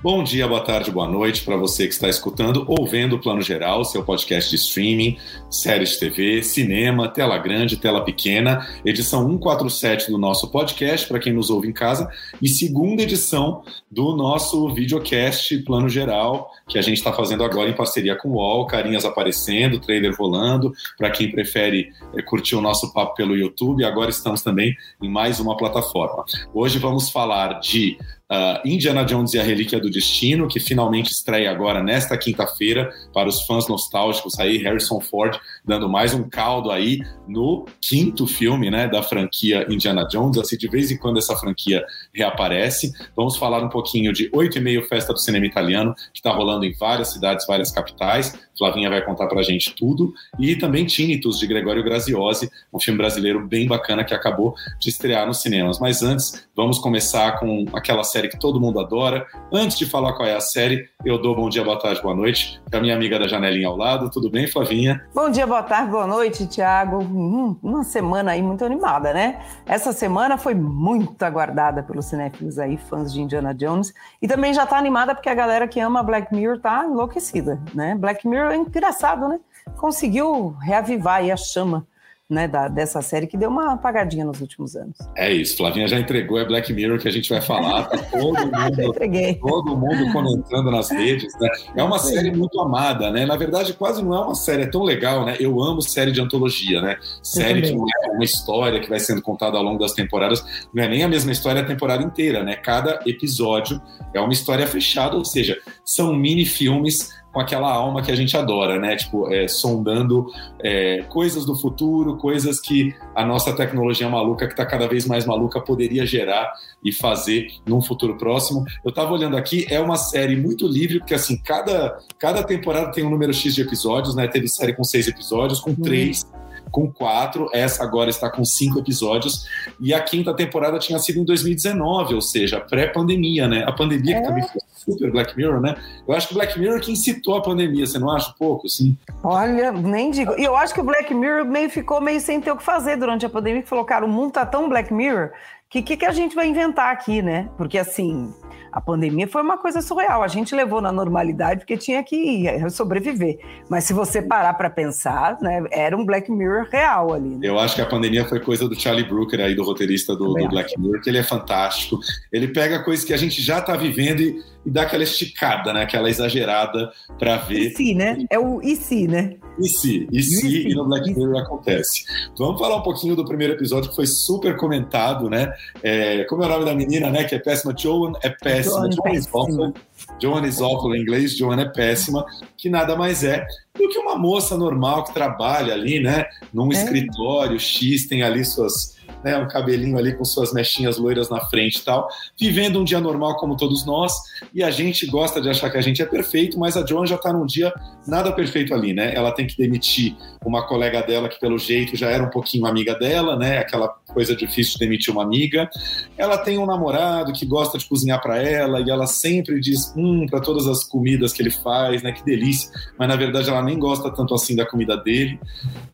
Bom dia, boa tarde, boa noite para você que está escutando ou vendo o Plano Geral, seu podcast de streaming, séries de TV, cinema, tela grande, tela pequena, edição 147 do nosso podcast para quem nos ouve em casa. E segunda edição do nosso videocast Plano Geral, que a gente está fazendo agora em parceria com o UOL, carinhas aparecendo, trailer rolando, para quem prefere é, curtir o nosso papo pelo YouTube, agora estamos também em mais uma plataforma. Hoje vamos falar de Uh, Indiana Jones e a Relíquia do Destino, que finalmente estreia agora nesta quinta-feira para os fãs nostálgicos aí, Harrison Ford dando mais um caldo aí no quinto filme, né, da franquia Indiana Jones, assim, de vez em quando essa franquia reaparece. Vamos falar um pouquinho de oito e meio Festa do Cinema Italiano, que está rolando em várias cidades, várias capitais. Flavinha vai contar pra gente tudo. E também Tinnitus, de Gregório Graziosi, um filme brasileiro bem bacana que acabou de estrear nos cinemas. Mas antes, vamos começar com aquela série que todo mundo adora. Antes de falar qual é a série, eu dou bom dia, boa tarde, boa noite para minha amiga da janelinha ao lado. Tudo bem, Flavinha? Bom dia, boa tarde, boa noite, Tiago. Hum, uma semana aí muito animada, né? Essa semana foi muito aguardada pelos cinéfilos aí, fãs de Indiana Jones. E também já tá animada porque a galera que ama Black Mirror tá enlouquecida, né? Black Mirror é engraçado, né? Conseguiu reavivar aí a chama né, da, dessa série que deu uma apagadinha nos últimos anos. É isso, Flavinha já entregou, é Black Mirror que a gente vai falar, tá todo mundo, todo mundo comentando nas redes, né? É uma série muito amada, né? Na verdade, quase não é uma série, é tão legal, né? Eu amo série de antologia, né? Série que não é uma história que vai sendo contada ao longo das temporadas, não é nem a mesma história a temporada inteira, né? Cada episódio é uma história fechada, ou seja, são mini filmes com aquela alma que a gente adora, né? Tipo, é, sondando é, coisas do futuro, coisas que a nossa tecnologia maluca, que está cada vez mais maluca, poderia gerar e fazer num futuro próximo. Eu estava olhando aqui, é uma série muito livre, porque assim, cada, cada temporada tem um número X de episódios, né? Teve série com seis episódios, com uhum. três com quatro, essa agora está com cinco episódios, e a quinta temporada tinha sido em 2019, ou seja, pré-pandemia, né? A pandemia é. que também foi super Black Mirror, né? Eu acho que o Black Mirror que incitou a pandemia, você não acha pouco, assim? Olha, nem digo. E eu acho que o Black Mirror meio ficou meio sem ter o que fazer durante a pandemia, que falou, cara, o mundo tá tão Black Mirror que que, que a gente vai inventar aqui, né? Porque assim, a pandemia foi uma coisa surreal. A gente levou na normalidade porque tinha que sobreviver. Mas se você parar para pensar, né, era um Black Mirror real ali. Né? Eu acho que a pandemia foi coisa do Charlie Brooker aí, do roteirista do, do Black Mirror, que ele é fantástico. Ele pega coisas que a gente já está vivendo e, e, dá aquela esticada, né? Aquela exagerada para ver. E se, né? É o e se, né? E se, e se, e no Black Mirror acontece. Vamos falar um pouquinho do primeiro episódio que foi super comentado, né? É, como é o nome da menina, né? Que é péssima. Joan é péssima. Joan, é Joan, Joan is awful em inglês, Joan é péssima, que nada mais é do que uma moça normal que trabalha ali, né? Num é. escritório X, tem ali suas né, um cabelinho ali com suas mechinhas loiras na frente e tal, vivendo um dia normal como todos nós, e a gente gosta de achar que a gente é perfeito, mas a Joan já está num dia nada perfeito ali, né? Ela tem que demitir uma colega dela que pelo jeito já era um pouquinho amiga dela, né? Aquela coisa difícil de demitir uma amiga. Ela tem um namorado que gosta de cozinhar para ela e ela sempre diz hum para todas as comidas que ele faz, né? Que delícia. Mas na verdade ela nem gosta tanto assim da comida dele.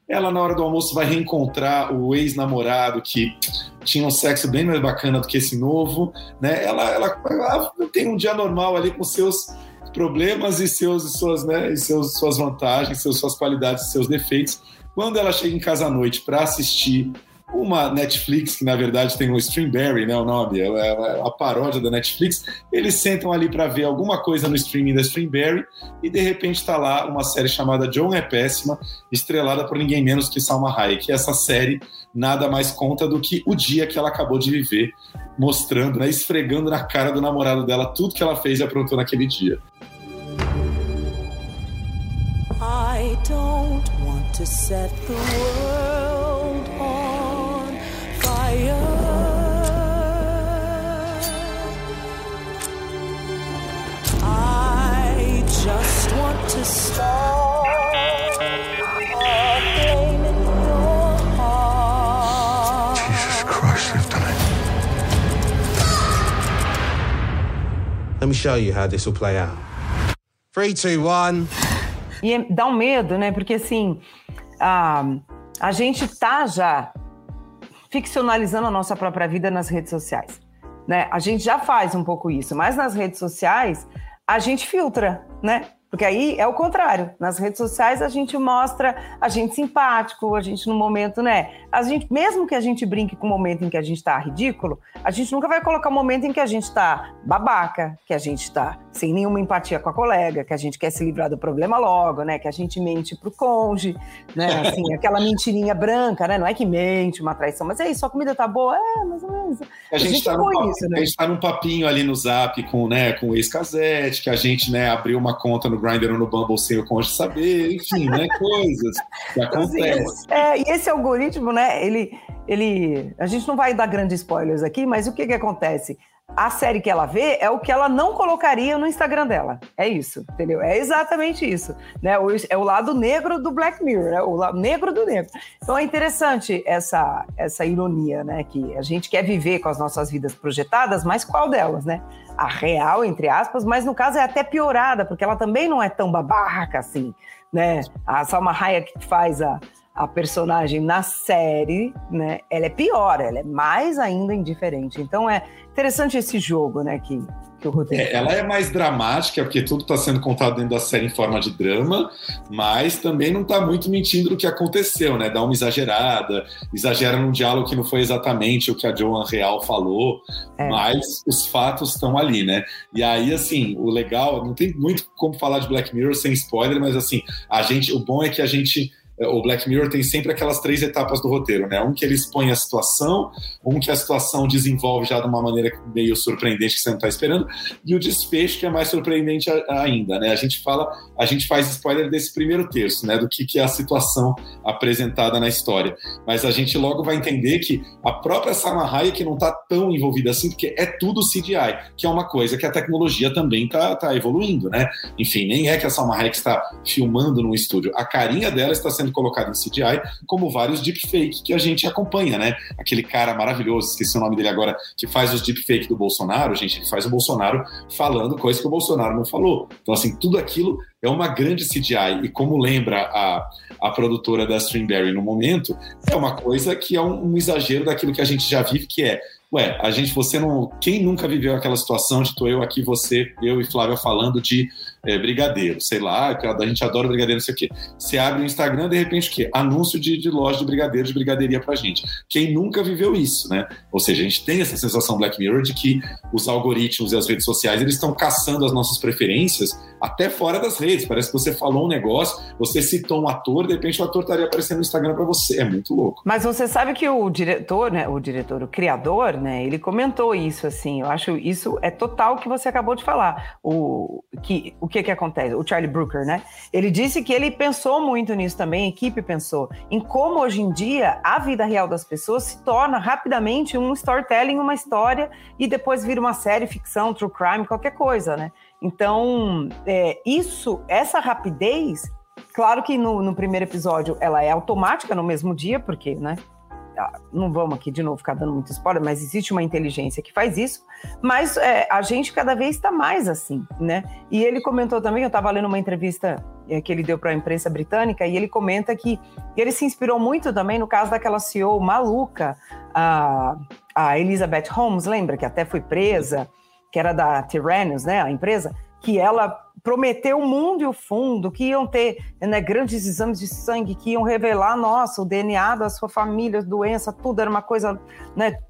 Ela na hora do almoço vai reencontrar o ex-namorado que tinha um sexo bem mais bacana do que esse novo, né? Ela, ela, ela tem um dia normal ali com seus problemas e seus suas né e seus suas vantagens, seus, suas qualidades, seus defeitos. Quando ela chega em casa à noite para assistir uma Netflix, que na verdade tem um Streamberry, né, o nome, é, é a paródia da Netflix, eles sentam ali para ver alguma coisa no streaming da Streamberry e de repente está lá uma série chamada John é Péssima, estrelada por ninguém menos que Salma Hayek. E essa série nada mais conta do que o dia que ela acabou de viver, mostrando, né, esfregando na cara do namorado dela tudo que ela fez e aprontou naquele dia. I don't want to set the world Let me show you how this will play out. Three, two, one. E é- dá um medo, né? Porque assim, a, a gente tá já ficcionalizando a nossa própria vida nas redes sociais. Né? A gente já faz um pouco isso, mas nas redes sociais a gente filtra, né? Porque aí é o contrário. Nas redes sociais a gente mostra a gente simpático, a gente no momento, né? A gente, mesmo que a gente brinque com o momento em que a gente tá ridículo, a gente nunca vai colocar o momento em que a gente tá babaca, que a gente tá sem nenhuma empatia com a colega, que a gente quer se livrar do problema logo, né? Que a gente mente pro cônjuge, né? Assim, aquela mentirinha branca, né? Não é que mente uma traição, mas é isso, a comida tá boa, é, mais ou menos. A gente, tá põe num, isso, né? a gente tá num papinho ali no Zap com, né, com o ex-casete, que a gente né, abriu uma conta no Grindr ou no Bumble sem o cônjuge saber, enfim, né, coisas que acontecem. é, e esse algoritmo, né? Ele, ele, a gente não vai dar grandes spoilers aqui, mas o que que acontece? A série que ela vê é o que ela não colocaria no Instagram dela. É isso, entendeu? É exatamente isso. Né? É o lado negro do Black Mirror, né? o lado negro do negro. Então é interessante essa, essa ironia, né? Que a gente quer viver com as nossas vidas projetadas, mas qual delas, né? A real, entre aspas, mas no caso é até piorada, porque ela também não é tão babaca assim, né? A Salma Hayek que faz a, a personagem na série, né? Ela é pior, ela é mais ainda indiferente. Então é interessante esse jogo, né? Que, que o roteiro. É, ela é mais dramática, porque tudo está sendo contado dentro da série em forma de drama, mas também não está muito mentindo do que aconteceu, né? Dá uma exagerada, exagera num diálogo que não foi exatamente o que a Joan Real falou, É. mas os fatos estão ali, né? E aí, assim, o legal, não tem muito como falar de Black Mirror sem spoiler, mas assim, a gente, o bom é que a gente o Black Mirror tem sempre aquelas três etapas do roteiro, né? Um que ele expõe a situação, um que a situação desenvolve já de uma maneira meio surpreendente que você não está esperando, e o desfecho que é mais surpreendente ainda, né? A gente fala, a gente faz spoiler desse primeiro terço, né? Do que, que é a situação apresentada na história. Mas a gente logo vai entender que a própria Salma Hayek não está tão envolvida assim, porque é tudo CGI, que é uma coisa que a tecnologia também está tá evoluindo, né? Enfim, nem é que a Salma Hayek está filmando no estúdio. A carinha dela está sendo colocada em CGI, como vários deepfake que a gente acompanha, né? Aquele cara maravilhoso, esqueci o nome dele agora, que faz os deepfake do Bolsonaro, gente, ele faz o Bolsonaro falando coisa que o Bolsonaro não falou. Então, assim, tudo aquilo é uma grande CGI. E como lembra a, a produtora da Streamberry no momento, é uma coisa que é um, um exagero daquilo que a gente já vive, que é Ué, a gente, você não. Quem nunca viveu aquela situação de tô eu aqui, você, eu e Flávia falando de é, brigadeiro, sei lá, que a gente adora brigadeiro, não sei o quê. Você abre o Instagram, de repente, o quê? Anúncio de, de loja de brigadeiro, de brigadeiria pra gente. Quem nunca viveu isso, né? Ou seja, a gente tem essa sensação Black Mirror de que os algoritmos e as redes sociais, eles estão caçando as nossas preferências até fora das redes. Parece que você falou um negócio, você citou um ator, de repente o ator estaria aparecendo no Instagram pra você. É muito louco. Mas você sabe que o diretor, né, o diretor, o criador, né, ele comentou isso assim. Eu acho isso é total o que você acabou de falar. O que o que que acontece? O Charlie Brooker, né? Ele disse que ele pensou muito nisso também, a equipe pensou em como hoje em dia a vida real das pessoas se torna rapidamente um storytelling, uma história e depois vira uma série, ficção, true crime, qualquer coisa, né? Então, é, isso, essa rapidez Claro que no, no, primeiro episódio ela é automática no mesmo dia, porque, né? Não vamos aqui de novo ficar dando muito spoiler, mas existe uma inteligência que faz isso. Mas é, a gente cada vez está mais assim, né? E ele comentou também, eu estava lendo uma entrevista é, que ele deu para a imprensa britânica, e ele comenta que ele se inspirou muito também no caso daquela CEO maluca, a, a Elizabeth Holmes, lembra? Que até foi presa, que era da Tyrannus, né? A empresa, que ela prometeu o mundo e o fundo, que iam ter né, grandes exames de sangue, que iam revelar, nossa, o DNA da sua família, doença, tudo era uma coisa né,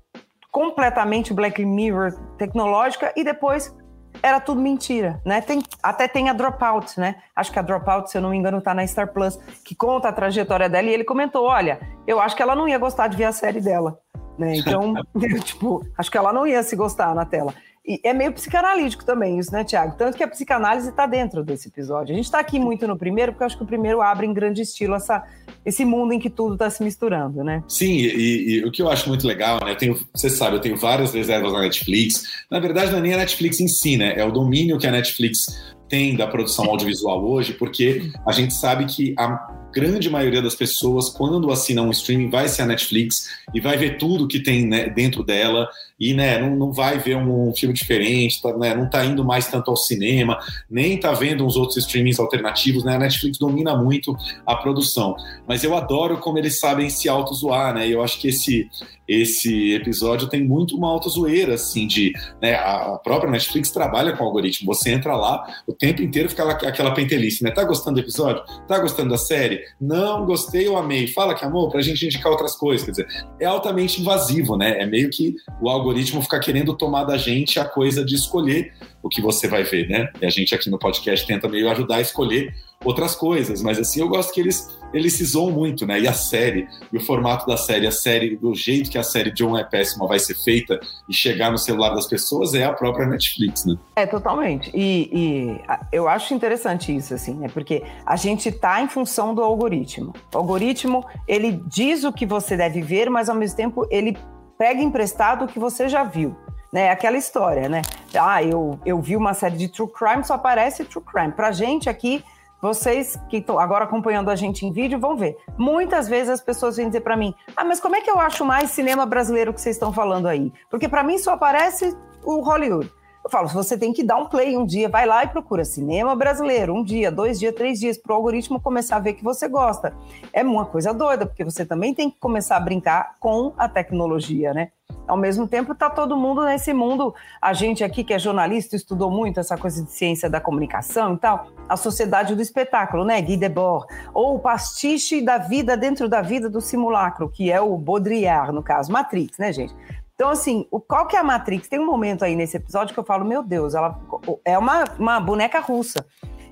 completamente Black Mirror tecnológica, e depois era tudo mentira, né? Tem, até tem a Dropout, né? Acho que a Dropout, se eu não me engano, tá na Star Plus, que conta a trajetória dela, e ele comentou, olha, eu acho que ela não ia gostar de ver a série dela, né? Então, tipo, acho que ela não ia se gostar na tela. E é meio psicanalítico também isso, né, Tiago? Tanto que a psicanálise está dentro desse episódio. A gente está aqui muito no primeiro, porque eu acho que o primeiro abre em grande estilo essa, esse mundo em que tudo está se misturando, né? Sim, e, e, o que eu acho muito legal, né? Eu tenho, você sabe, eu tenho várias reservas na Netflix. Na verdade, não é nem a Netflix em si, né? É o domínio que a Netflix tem da produção audiovisual hoje, porque a gente sabe que a grande maioria das pessoas, quando assinam um streaming, vai ser a Netflix e vai ver tudo que tem né, dentro dela e né, não, não vai ver um, um filme diferente, tá, né, não está indo mais tanto ao cinema, nem está vendo uns outros streamings alternativos, né? A Netflix domina muito a produção. Mas eu adoro como eles sabem se auto-zoar, né? Eu acho que esse, esse episódio tem muito uma auto-zoeira, assim, de. Né, a própria Netflix trabalha com algoritmo. Você entra lá, o tempo inteiro fica aquela pentelice, né? Tá gostando do episódio? Tá gostando da série? Não gostei ou amei? Fala que amou, pra gente indicar outras coisas. Quer dizer, é altamente invasivo, né? É meio que o algoritmo algoritmo fica querendo tomar da gente a coisa de escolher o que você vai ver, né? E a gente aqui no podcast tenta meio ajudar a escolher outras coisas, mas assim, eu gosto que eles, eles se zoam muito, né? E a série, e o formato da série, a série, do jeito que a série John é péssima vai ser feita e chegar no celular das pessoas é a própria Netflix, né? É, totalmente. E, e eu acho interessante isso, assim, né? Porque a gente tá em função do algoritmo. O algoritmo, ele diz o que você deve ver, mas ao mesmo tempo ele pega emprestado o que você já viu. Né, aquela história, né? Ah, eu, eu vi uma série de true crime, só aparece true crime. Pra gente aqui, vocês que estão agora acompanhando a gente em vídeo vão ver. Muitas vezes as pessoas vêm dizer para mim: "Ah, mas como é que eu acho mais cinema brasileiro que vocês estão falando aí?" Porque para mim só aparece o Hollywood. Eu falo, você tem que dar um play um dia, vai lá e procura cinema brasileiro, um dia, dois dias, três dias, para o algoritmo começar a ver que você gosta. É uma coisa doida, porque você também tem que começar a brincar com a tecnologia, né? Ao mesmo tempo, está todo mundo nesse mundo. A gente aqui, que é jornalista, estudou muito essa coisa de ciência da comunicação e tal. A sociedade do espetáculo, né? Guy Debord. Ou o pastiche da vida dentro da vida do simulacro, que é o Baudrillard, no caso, Matrix, né, gente? Então, assim, o, qual que é a Matrix? Tem um momento aí nesse episódio que eu falo, meu Deus, ela é uma, uma boneca russa.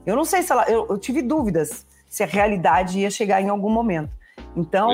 Eu não sei se ela. Eu, eu tive dúvidas se a realidade ia chegar em algum momento. Então,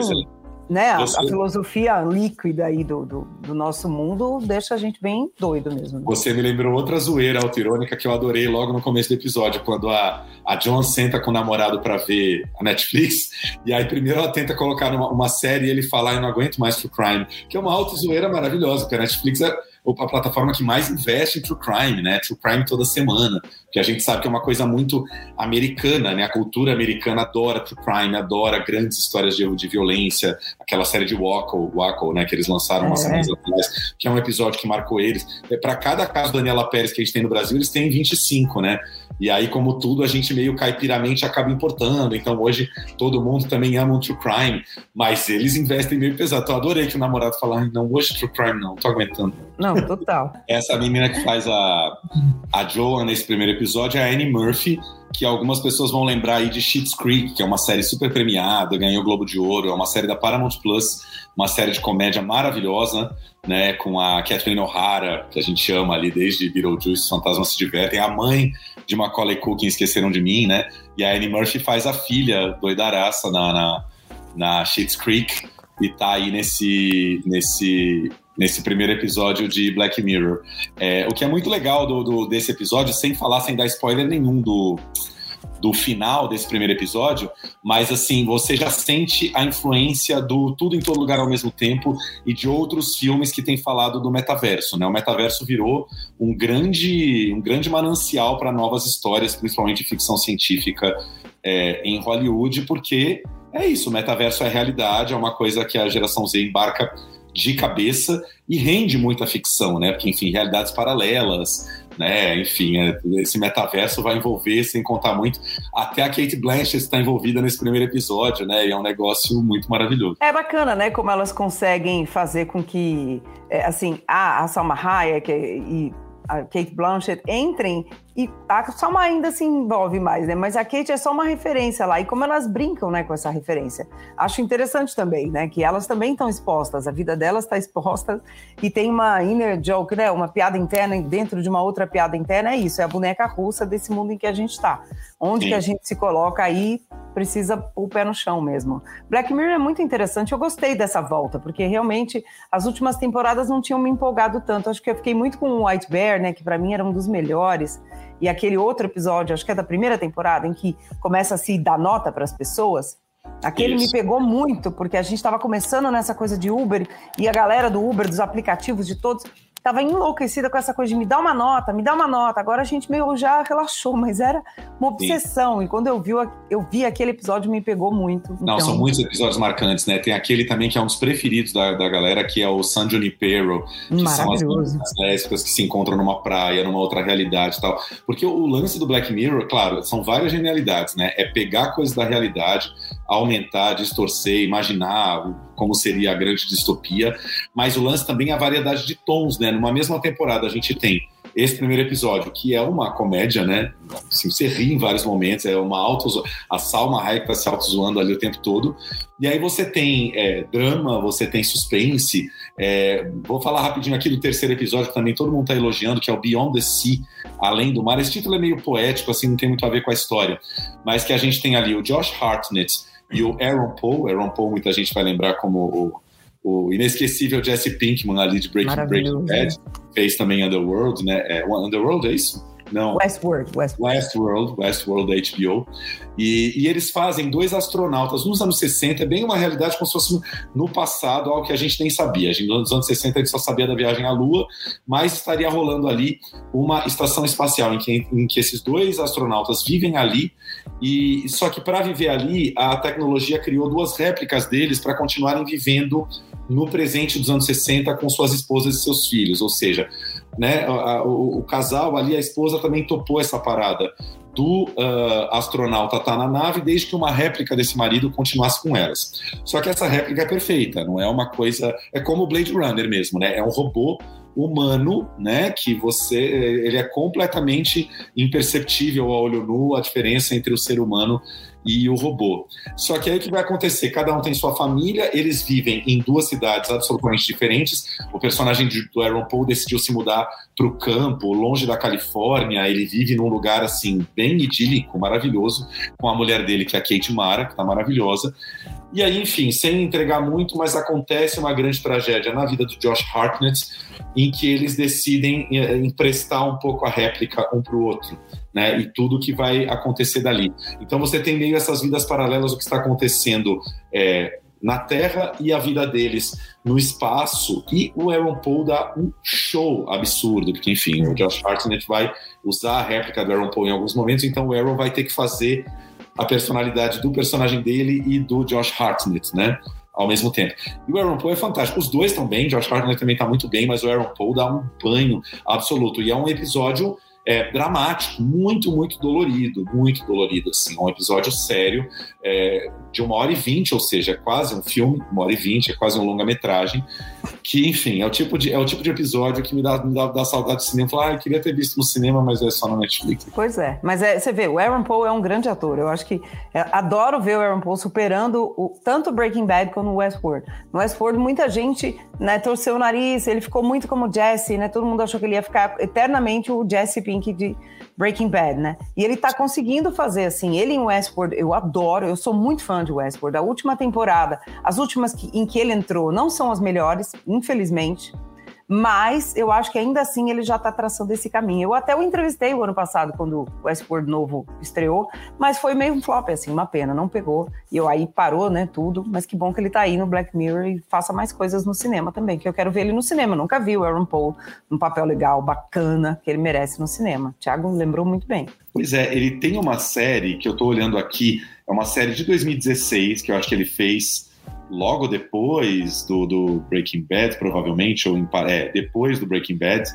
né, a, a, filosofia líquida aí do, do, do, nosso mundo deixa a gente bem doido mesmo. Né? Você me lembrou outra zoeira autirônica que eu adorei logo no começo do episódio, quando a, a John senta com o namorado para ver a Netflix, e aí primeiro ela tenta colocar uma, uma série e ele fala, eu não aguento mais True Crime, que é uma auto zoeira maravilhosa, porque a Netflix é a plataforma que mais investe em true crime, né? True crime toda semana, que a gente sabe que é uma coisa muito americana, né? A cultura americana adora true crime, adora grandes histórias de, de violência, aquela série de Waco, Waco, né? Que eles lançaram é. umas semanas atrás, que é um episódio que marcou eles. É, Para cada caso da Daniela Pérez que a gente tem no Brasil, eles têm 25, né? E aí, como tudo, a gente meio caipiramente acaba importando. Então, hoje, todo mundo também ama um true crime, mas eles investem meio pesado. Então, eu adorei que o namorado falasse, não, hoje true crime não, tô aguentando. Não, total. Essa menina que faz a, a Joan nesse primeiro episódio é a Annie Murphy, que algumas pessoas vão lembrar aí de Schitt's Creek, que é uma série super premiada, ganhou o Globo de Ouro, é uma série da Paramount Plus, uma série de comédia maravilhosa, né, com a Kathleen O'Hara, que a gente chama ali desde Beetlejuice, Fantasmas se Divertem, a mãe de Macaulay Culkin, Esqueceram de Mim, né, e a Annie Murphy faz a filha doidaraça na, na, na Schitt's Creek, e tá aí nesse, nesse nesse primeiro episódio de Black Mirror. É, o que é muito legal do, do, desse episódio, sem falar, sem dar spoiler nenhum do, do final desse primeiro episódio, mas assim, você já sente a influência do Tudo em Todo Lugar ao mesmo tempo e de outros filmes que têm falado do metaverso, né? O metaverso virou um grande, um grande manancial para novas histórias, principalmente ficção científica é, em Hollywood, porque é isso, o metaverso é realidade, é uma coisa que a geração Z embarca de cabeça e rende muita ficção, né? Porque, enfim, realidades paralelas, né? Enfim, é, esse metaverso vai envolver, sem contar muito, até a Kate Blanchett está envolvida nesse primeiro episódio, né? E é um negócio muito maravilhoso. É bacana, né? Como elas conseguem fazer com que, é, assim, a, a Salma Hayek e a Kate Blanchett entrem e a Salma ainda se envolve mais, né? Mas a Kate é só uma referência lá. E como elas brincam, né, com essa referência. Acho interessante também, né? Que elas também estão expostas. A vida delas está exposta. E tem uma inner joke, né? Uma piada interna dentro de uma outra piada interna. É isso. É a boneca russa desse mundo em que a gente está. Onde Sim. que a gente se coloca aí precisa o pé no chão mesmo. Black Mirror é muito interessante. Eu gostei dessa volta, porque realmente as últimas temporadas não tinham me empolgado tanto. Acho que eu fiquei muito com o White Bear, né? Que para mim era um dos melhores. E aquele outro episódio, acho que é da primeira temporada, em que começa a se dar nota para as pessoas. Aquele Isso. me pegou muito, porque a gente estava começando nessa coisa de Uber e a galera do Uber, dos aplicativos de todos, tava enlouquecida com essa coisa de me dar uma nota, me dá uma nota. Agora a gente meio já relaxou, mas era uma obsessão. Sim. E quando eu vi, eu vi aquele episódio, me pegou muito. Não, então... são muitos episódios marcantes, né? Tem aquele também que é um dos preferidos da, da galera, que é o San Junipero, que são as lésbicas que se encontram numa praia, numa outra realidade e tal. Porque o lance do Black Mirror, claro, são várias genialidades, né? É pegar coisas da realidade, aumentar, distorcer, imaginar como seria a grande distopia, mas o lance também é a variedade de tons, né? Numa mesma temporada a gente tem esse primeiro episódio, que é uma comédia, né? Assim, você ri em vários momentos, é uma auto a Salma Hayek tá se auto-zoando ali o tempo todo. E aí você tem é, drama, você tem suspense. É, vou falar rapidinho aqui do terceiro episódio, que também todo mundo tá elogiando, que é o Beyond the Sea, Além do Mar. Esse título é meio poético, assim, não tem muito a ver com a história. Mas que a gente tem ali o Josh Hartnett e o Aaron Paul. Aaron Paul, muita gente vai lembrar como o o inesquecível Jesse Pinkman ali de Breaking, Breaking Bad, fez também Underworld, né? É, Underworld é isso? Não. Westworld, Westworld. Westworld, Westworld da HBO. E, e, eles fazem dois astronautas nos anos 60, é bem uma realidade como se fosse no passado, algo que a gente nem sabia. A gente, nos anos 60 a gente só sabia da viagem à Lua, mas estaria rolando ali uma estação espacial em que, em que esses dois astronautas vivem ali. E só que para viver ali, a tecnologia criou duas réplicas deles para continuarem vivendo no presente dos anos 60 com suas esposas e seus filhos. Ou seja, né, a, o, o, casal ali, a esposa também topou essa parada do uh, astronauta estar tá na nave desde que uma réplica desse marido continuasse com elas. Só que essa réplica é perfeita, não é uma coisa. É como o Blade Runner mesmo, né? É um robô humano, né? Que você, ele é completamente imperceptível a olho nu a diferença entre o ser humano e o robô. Só que aí o que vai acontecer? Cada um tem sua família, eles vivem em duas cidades absolutamente diferentes. O personagem do Aaron Paul decidiu se mudar para o campo, longe da Califórnia. Ele vive num lugar assim bem idílico, maravilhoso, com a mulher dele, que é a Kate Mara, que está maravilhosa. E aí, enfim, sem entregar muito, mas acontece uma grande tragédia na vida do Josh Hartnett, em que eles decidem eh, emprestar um pouco a réplica um para o outro né? E tudo que vai acontecer dali. Então você tem meio essas vidas paralelas, o que está acontecendo é, na Terra e a vida deles no espaço. E o Aaron Paul dá um show absurdo, porque, enfim, o Josh Hartnett vai usar a réplica do Aaron Paul em alguns momentos, então o Aaron vai ter que fazer a personalidade do personagem dele e do Josh Hartnett, né? Ao mesmo tempo. E o Aaron Paul é fantástico. Os dois estão bem, Josh Hartnett também está muito bem, mas o Aaron Paul dá um banho absoluto. E é um episódio é, dramático, muito, muito dolorido, muito dolorido, assim, um episódio sério é, de uma hora e vinte, ou seja, é quase um filme, uma hora e vinte, é quase um longa-metragem, que, enfim, é o tipo de, é o tipo de episódio que me dá, me dá, dá saudade de cinema, falar, ah, eu queria ter visto no cinema, mas é só na Netflix. Pois é, mas é, você vê, o Aaron Paul é um grande ator, eu acho que, é, adoro ver o Aaron Paul superando o, tanto Breaking Bad quanto Westworld. No Westworld, muita gente, né, torceu o nariz, ele ficou muito como Jesse, né, todo mundo achou que ele ia ficar eternamente o Jesse Pink de Breaking Bad, né? E ele tá conseguindo fazer assim. Ele em Westworld, eu adoro, eu sou muito fã de Westworld. A última temporada, as últimas que, em que ele entrou, não são as melhores, infelizmente mas eu acho que ainda assim ele já está traçando esse caminho. Eu até o entrevistei o ano passado, quando o Westworld novo estreou, mas foi meio um flop, assim, uma pena, não pegou. E eu aí parou, né, tudo, mas que bom que ele está aí no Black Mirror e faça mais coisas no cinema também, que eu quero ver ele no cinema. Eu nunca vi o Aaron Paul num papel legal, bacana, que ele merece no cinema. Tiago lembrou muito bem. Pois é, ele tem uma série que eu estou olhando aqui, é uma série de 2016 que eu acho que ele fez logo depois do, do Breaking Bad, provavelmente, ou em, é, depois do Breaking Bad,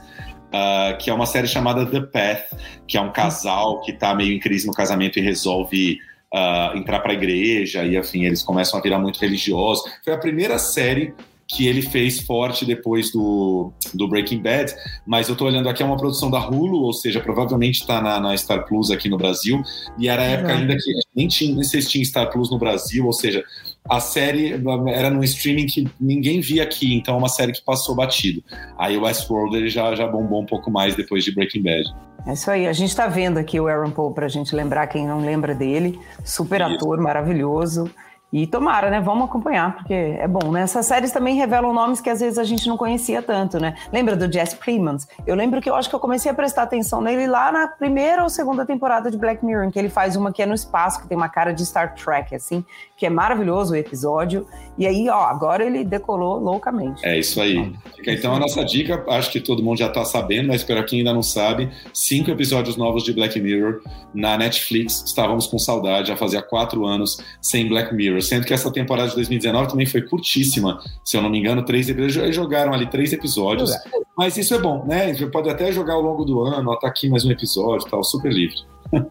uh, que é uma série chamada The Path, que é um casal que está meio em crise no casamento e resolve uh, entrar para a igreja, e enfim, eles começam a virar muito religiosos. Foi a primeira série que ele fez forte depois do, do Breaking Bad, mas eu tô olhando aqui, é uma produção da Hulu, ou seja, provavelmente está na, na, Star Plus aqui no Brasil, e era a época ainda que nem, tinha, nem sei se tinha Star Plus no Brasil, ou seja, a série era num streaming que ninguém via aqui, então é uma série que passou batido. Aí o Westworld ele já, já bombou um pouco mais depois de Breaking Bad. É isso aí, a gente está vendo aqui o Aaron Paul para a gente lembrar quem não lembra dele, super isso. ator, maravilhoso. E tomara, né? Vamos acompanhar, porque é bom, né? Essas séries também revelam nomes que às vezes a gente não conhecia tanto, né? Lembra do Jesse Plemons? Eu lembro que eu acho que eu comecei a prestar atenção nele lá na primeira ou segunda temporada de Black Mirror, em que ele faz uma que é no espaço, que tem uma cara de Star Trek, assim, que é maravilhoso o episódio. E aí, ó, agora ele decolou loucamente. É isso aí. Então a nossa dica, acho que todo mundo já tá sabendo, mas para quem ainda não sabe, cinco episódios novos de Black Mirror na Netflix. Estávamos com saudade, já fazia quatro anos sem Black Mirror, sendo que essa temporada de 2019 também foi curtíssima, se eu não me engano, três episódios, jogaram ali três episódios. Mas isso é bom, né? A gente pode até jogar ao longo do ano, ó, tá aqui mais um episódio, tal, super livre.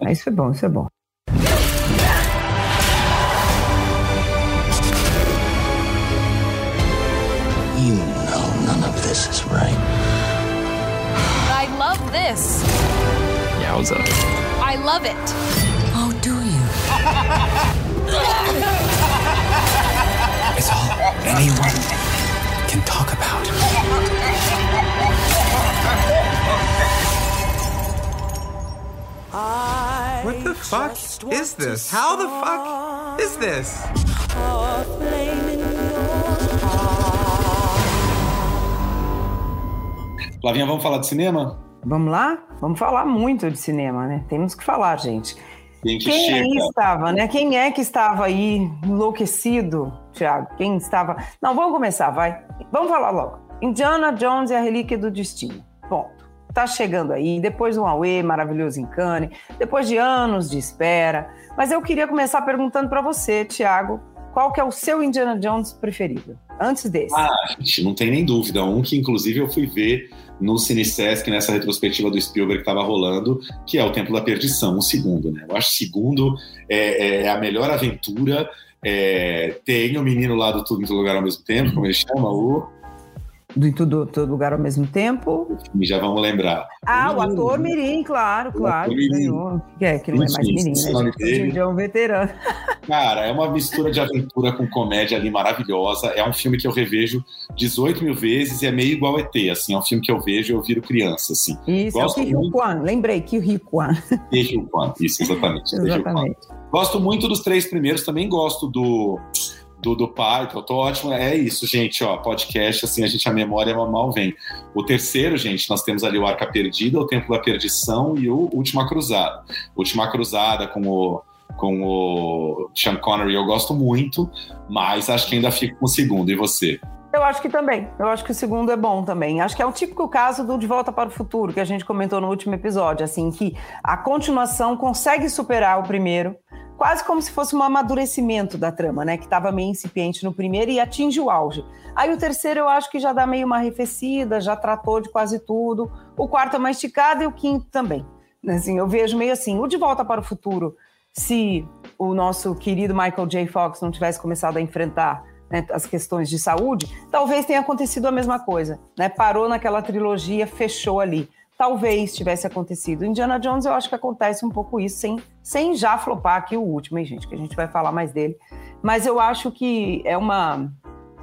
É, Isso é bom, isso é bom. Yowza. I love it. Oh, do you? It's all anyone can talk about. What the fuck is this? How the fuck is this? Flavinha, vamos falar de cinema? Vamos lá? Vamos falar muito de cinema, né? Temos que falar, gente. Quem que Quem aí chega? estava, né? Quem é que estava aí enlouquecido, Thiago? Quem estava. Não, vamos começar, vai. Vamos falar logo. Indiana Jones e a Relíquia do Destino. Ponto. Tá chegando aí, depois do Aue maravilhoso em Cannes, depois de anos de espera. Mas eu queria começar perguntando para você, Thiago, qual que é o seu Indiana Jones preferido? Antes desse. Ah, gente, não tem nem dúvida. Um que, inclusive, eu fui ver no CineSesc, nessa retrospectiva do Spielberg que estava rolando, que é o Templo da Perdição, o segundo, né? Eu acho que o segundo é, é a melhor aventura. É, tem o menino lá do Tudo em Todo Lugar ao mesmo tempo, como ele chama, o. Do em todo, todo lugar ao mesmo tempo. Já vamos lembrar. Ah, o ator? Mirim, claro, claro. ator Mirim. Que é, que não é mais Mirim, o né? gente? É um veterano. Cara, é uma mistura de aventura com comédia ali maravilhosa. É um filme que eu revejo 18 mil vezes e é meio igual ET, assim. É um filme que eu vejo e eu viro criança, assim. Isso, Gosto é o muito. Kwan. Lembrei, Hyo Kwan. O Kwan. Isso, exatamente. o. Exatamente. Gosto muito dos três primeiros, também gosto do do, do pai, eu tô ótimo. É isso, gente, ó, podcast, assim, a gente, a memória mal vem. O terceiro, gente, nós temos ali o Arca Perdida, o Templo da Perdição e o Última Cruzada. Última Cruzada com o com o Sean Connery eu gosto muito, mas acho que ainda fico com o segundo. E você? Eu acho que também. Eu acho que o segundo é bom também. Acho que é o típico caso do De Volta para o Futuro, que a gente comentou no último episódio, assim, que a continuação consegue superar o primeiro, quase como se fosse um amadurecimento da trama, né? Que estava meio incipiente no primeiro e atinge o auge. Aí o terceiro eu acho que já dá meio uma arrefecida, já tratou de quase tudo. O quarto é mais esticado e o quinto também. Assim, eu vejo meio assim, o De Volta para o Futuro, se o nosso querido Michael J. Fox não tivesse começado a enfrentar né, as questões de saúde, talvez tenha acontecido a mesma coisa. Né? Parou naquela trilogia, fechou ali. Talvez tivesse acontecido. Indiana Jones, eu acho que acontece um pouco isso, sem, sem já flopar aqui o último, hein, gente? Que a gente vai falar mais dele. Mas eu acho que é uma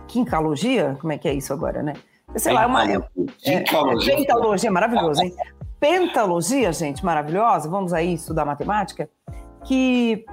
quincalogia, como é que é isso agora, né? Sei lá, é uma. É, é, pentalogia, maravilhoso, hein? Pentalogia, gente, maravilhosa. Vamos aí estudar matemática. Que,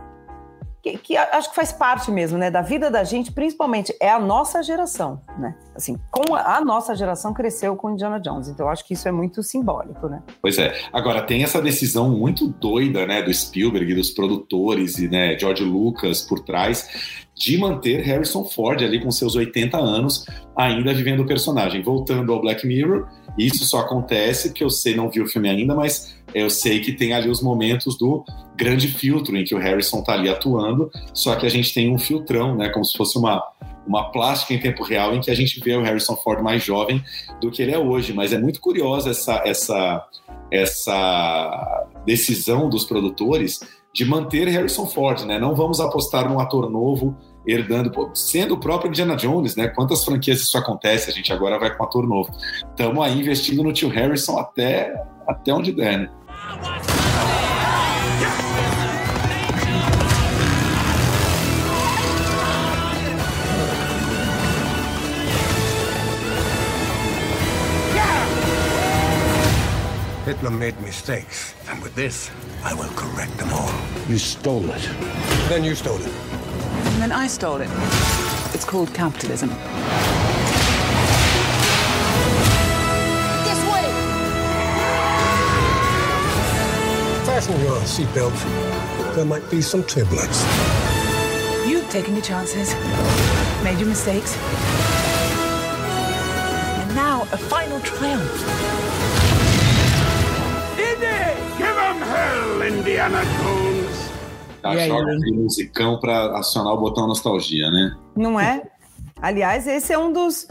que, que acho que faz parte mesmo, né, da vida da gente, principalmente é a nossa geração, né? Assim, com a, a nossa geração cresceu com Indiana Jones, então acho que isso é muito simbólico, né? Pois é. Agora, tem essa decisão muito doida, né, do Spielberg, dos produtores e, né, George Lucas por trás, de manter Harrison Ford ali com seus 80 anos, ainda vivendo o personagem. Voltando ao Black Mirror, isso só acontece porque eu sei, não vi o filme ainda, mas eu sei que tem ali os momentos do grande filtro em que o Harrison tá ali atuando, só que a gente tem um filtrão, né, como se fosse uma uma plástica em tempo real em que a gente vê o Harrison Ford mais jovem do que ele é hoje, mas é muito curiosa essa essa essa decisão dos produtores de manter Harrison Ford, né? Não vamos apostar num ator novo herdando, pô, sendo o próprio Indiana Jones, né? Quantas franquias isso acontece? A gente agora vai com um ator novo. Estamos aí investindo no tio Harrison até até onde der, né? Hitler made mistakes, and with this, I will correct them all. You stole it. Then you stole it. And then I stole it. It's called capitalism. This way! Fasten your seatbelt. There might be some turbulence. You've taken your chances, made your mistakes. And now a final triumph. Give him hell, Indiana Jones! Tá, aí, joga hein? aquele musicão pra acionar o botão nostalgia, né? Não é? Aliás, esse é um dos,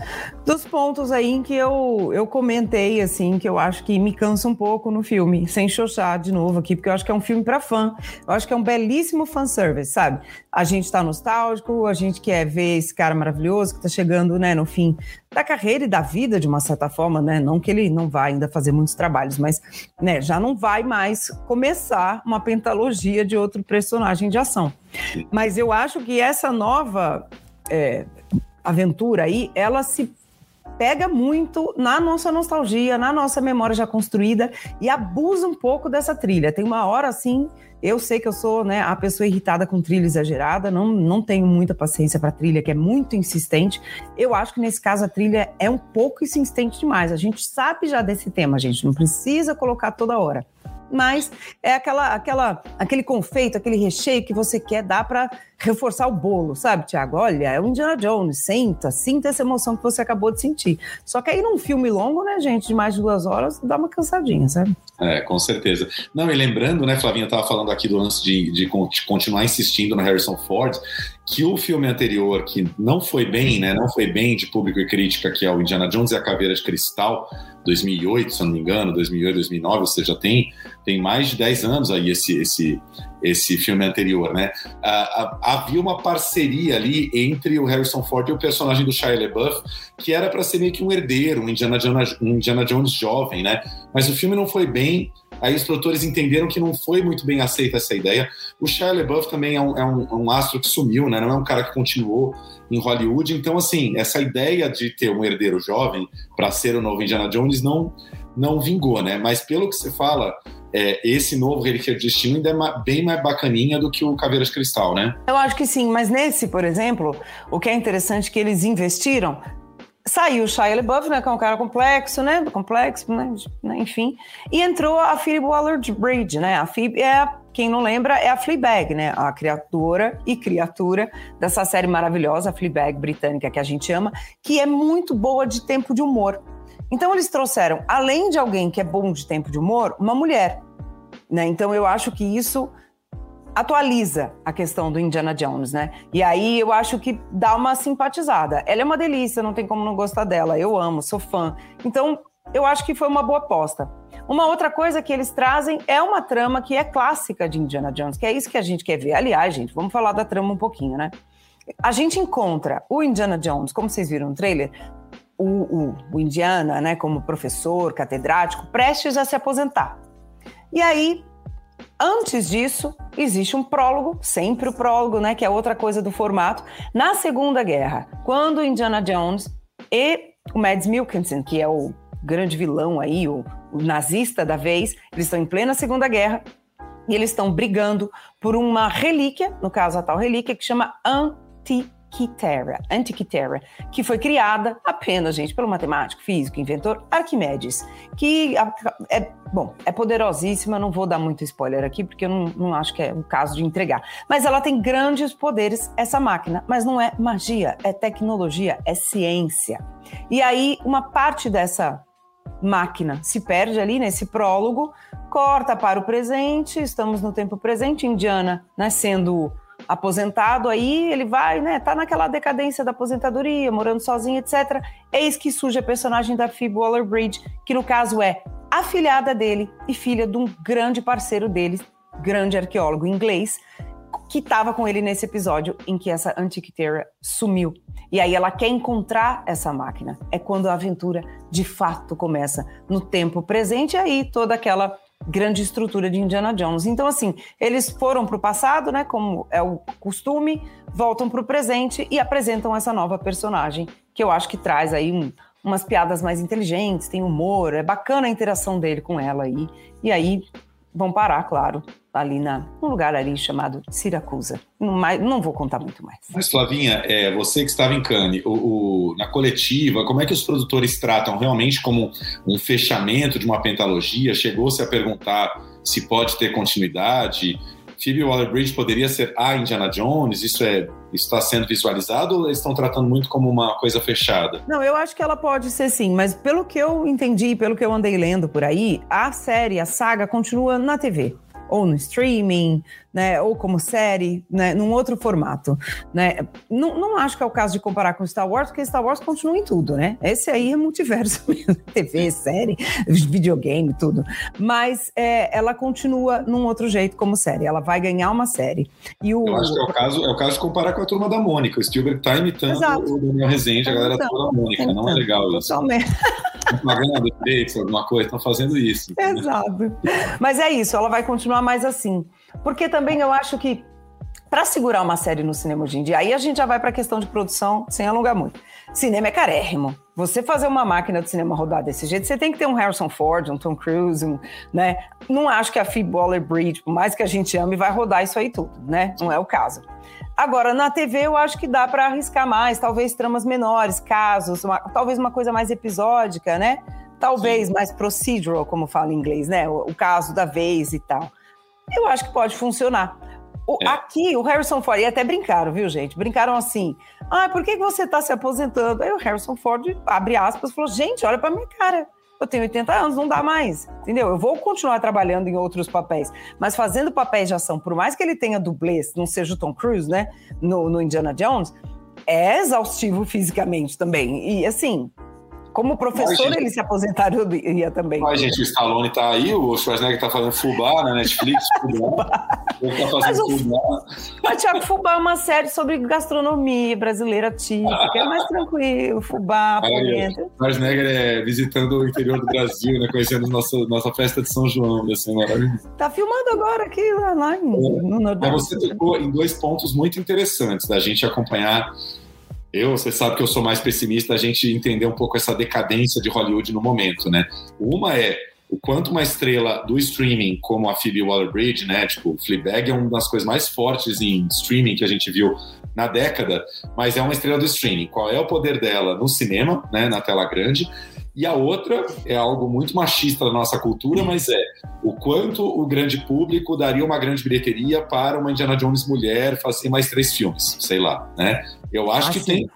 dos pontos aí em que eu, eu comentei, assim, que eu acho que me cansa um pouco no filme, sem xoxar de novo aqui, porque eu acho que é um filme para fã. Eu acho que é um belíssimo fanservice, sabe? A gente tá nostálgico, a gente quer ver esse cara maravilhoso que tá chegando, né, no fim da carreira e da vida, de uma certa forma, né? Não que ele não vai ainda fazer muitos trabalhos, mas, né, já não vai mais começar uma pentalogia de outro personagem de ação. Mas eu acho que essa nova é, aventura aí, ela se pega muito na nossa nostalgia, na nossa memória já construída e abusa um pouco dessa trilha. Tem uma hora assim, eu sei que eu sou né, a pessoa irritada com trilha exagerada, não, não tenho muita paciência para trilha que é muito insistente. Eu acho que nesse caso a trilha é um pouco insistente demais. A gente sabe já desse tema, gente não precisa colocar toda hora mas é aquela, aquela, aquele confeito, aquele recheio que você quer dar para reforçar o bolo, sabe, Tiago? Olha, é o Indiana Jones, senta, sinta essa emoção que você acabou de sentir. Só que aí num filme longo, né, gente, de mais de duas horas, dá uma cansadinha, sabe? É, com certeza. Não, e lembrando, né, Flavinha estava falando aqui do lance de, de de continuar insistindo no Harrison Ford, que o filme anterior, que não foi bem, né, não foi bem de público e crítica, que é o Indiana Jones e a Caveira de Cristal, 2008, se eu não me engano, 2008, 2009, ou seja, tem, tem mais de 10 anos aí esse, esse, esse filme anterior, né? Ah, ah, havia uma parceria ali entre o Harrison Ford e o personagem do Shia LaBeouf, que era para ser meio que um herdeiro, um Indiana, Jones, um Indiana Jones jovem, né? Mas o filme não foi bem, aí os produtores entenderam que não foi muito bem aceita essa ideia. O Shia LaBeouf também é um, é um, um astro que sumiu, né? Não é um cara que continuou em Hollywood, então assim, essa ideia de ter um herdeiro jovem para ser o novo Indiana Jones não não vingou, né? Mas pelo que você fala, é, esse novo Relíquia de Destino ainda é bem mais bacaninha do que o Caveira de Cristal, né? Eu acho que sim, mas nesse, por exemplo, o que é interessante é que eles investiram. Saiu o Shia LaBeouf, né, que é um cara complexo, né, complexo, né, né, enfim, e entrou a Phoebe Waller-Bridge, né, a Phoebe é, a- quem não lembra, é a Fleabag, né, a criatura e criatura dessa série maravilhosa, Fleabag britânica que a gente ama, que é muito boa de tempo de humor. Então eles trouxeram, além de alguém que é bom de tempo de humor, uma mulher, né, então eu acho que isso atualiza a questão do Indiana Jones, né? E aí eu acho que dá uma simpatizada. Ela é uma delícia, não tem como não gostar dela. Eu amo, sou fã. Então, eu acho que foi uma boa aposta. Uma outra coisa que eles trazem é uma trama que é clássica de Indiana Jones, que é isso que a gente quer ver. Aliás, gente, vamos falar da trama um pouquinho, né? A gente encontra o Indiana Jones, como vocês viram no trailer, o, o, o Indiana, né, como professor, catedrático, prestes a se aposentar. E aí, Antes disso, existe um prólogo, sempre o prólogo, né, que é outra coisa do formato. Na Segunda Guerra, quando Indiana Jones e o Mads Mikkelsen, que é o grande vilão aí, o, nazista da vez, eles estão em plena Segunda Guerra e eles estão brigando por uma relíquia, no caso a tal relíquia que chama Antikythera, Antikythera, que foi criada apenas, gente, pelo matemático, físico, inventor Arquimedes, que é, bom, é poderosíssima, não vou dar muito spoiler aqui, porque eu não, não acho que é o caso de entregar. Mas ela tem grandes poderes, essa máquina, mas não é magia, é tecnologia, é ciência. E aí, uma parte dessa máquina se perde ali nesse prólogo, corta para o presente, estamos no tempo presente, Indiana né, sendo aposentado aí, ele vai, né, tá naquela decadência da aposentadoria, morando sozinho, etc. Eis que surge a personagem da Phoebe Waller-Bridge, que no caso é afilhada dele e filha de um grande parceiro dele, grande arqueólogo inglês, que estava com ele nesse episódio em que essa Antikythera sumiu. E aí ela quer encontrar essa máquina. É quando a aventura de fato começa no tempo presente e aí toda aquela grande estrutura de Indiana Jones. Então assim, eles foram para o passado, né, como é o costume, voltam para o presente e apresentam essa nova personagem, que eu acho que traz aí um, umas piadas mais inteligentes, tem humor, é bacana a interação dele com ela aí. E aí vão parar, claro, ali na, num lugar ali chamado Siracusa. Não, não vou contar muito mais. Mas, Flavinha, é, você que estava em Cannes, o, o, na coletiva, como é que os produtores tratam realmente como um fechamento de uma pentalogia? Chegou-se a perguntar se pode ter continuidade? Phoebe Waller-Bridge poderia ser a Indiana Jones? Isso é está sendo visualizado ou eles estão tratando muito como uma coisa fechada? Não, eu acho que ela pode ser sim, mas pelo que eu entendi, pelo que eu andei lendo por aí, a série, a saga continua na TV ou no streaming, né, ou como série, né, num outro formato, né? Não, não acho que é o caso de comparar com Star Wars, porque Star Wars continua em tudo, né? Esse aí é multiverso mesmo, TV, série, videogame, tudo. Mas é, ela continua num outro jeito como série, ela vai ganhar uma série. E o... Eu acho que é o caso, é o caso de comparar com a turma da Mônica. O Spielberg tá imitando Exato. o Daniel Rezende, a galera então, toda da Mônica, então, não é legal isso. Totalmente. Pagando Netflix, alguma coisa, estão fazendo isso. Exato. Mas é isso, ela vai continuar mais assim. Porque também eu acho que para segurar uma série no cinema hoje em dia, aí a gente já vai para a questão de produção sem alongar muito. Cinema é carérrimo. Você fazer uma máquina de cinema rodar desse jeito, você tem que ter um Harrison Ford, um Tom Cruise, um, né? Não acho que a Phoebe Waller-Bridge, por mais que a gente ame, vai rodar isso aí tudo, né? Não é o caso. Agora, na TV eu acho que dá para arriscar mais, talvez tramas menores, casos, uma, talvez uma coisa mais episódica, né? Talvez Sim. mais procedural, como fala em inglês, né? O, o caso da vez e tal eu acho que pode funcionar. O, é. Aqui, o Harrison Ford, e até brincaram, viu, gente? Brincaram assim: ah, por que você está se aposentando? Aí o Harrison Ford, abre aspas, falou: gente, olha para minha cara. Eu tenho 80 anos, não dá mais, entendeu? Eu vou continuar trabalhando em outros papéis, mas fazendo papéis de ação, por mais que ele tenha dublês, não seja o Tom Cruise, né, no, no Indiana Jones, é exaustivo fisicamente também. E assim, como professor, gente, ele se aposentaria também. Mas, gente, o Stallone tá aí, o Schwarzenegger tá fazendo Fubá na Netflix, Fubá. Ele tá fazendo mas Fubá. Mas, Thiago, Fubá é uma série sobre gastronomia brasileira típica, é mais tranquilo, Fubá, polenta. O Schwarzenegger é visitando o interior do Brasil, né, conhecendo nossa, nossa festa de São João, desse maravilhoso. Tá filmando agora aqui, lá, lá em, é. no Nordeste. Mas você tocou em dois pontos muito interessantes da gente acompanhar eu, você sabe que eu sou mais pessimista, a gente entender um pouco essa decadência de Hollywood no momento, né? Uma é o quanto uma estrela do streaming, como a Phoebe Waller-Bridge, né? Tipo, Fleabag é uma das coisas mais fortes em streaming que a gente viu na década, mas é uma estrela do streaming. Qual é o poder dela no cinema, né? Na tela grande e a outra é algo muito machista da nossa cultura, mas é o quanto o grande público daria uma grande bilheteria para uma Indiana Jones mulher fazer mais três filmes, sei lá, né? Eu acho ah, que tem,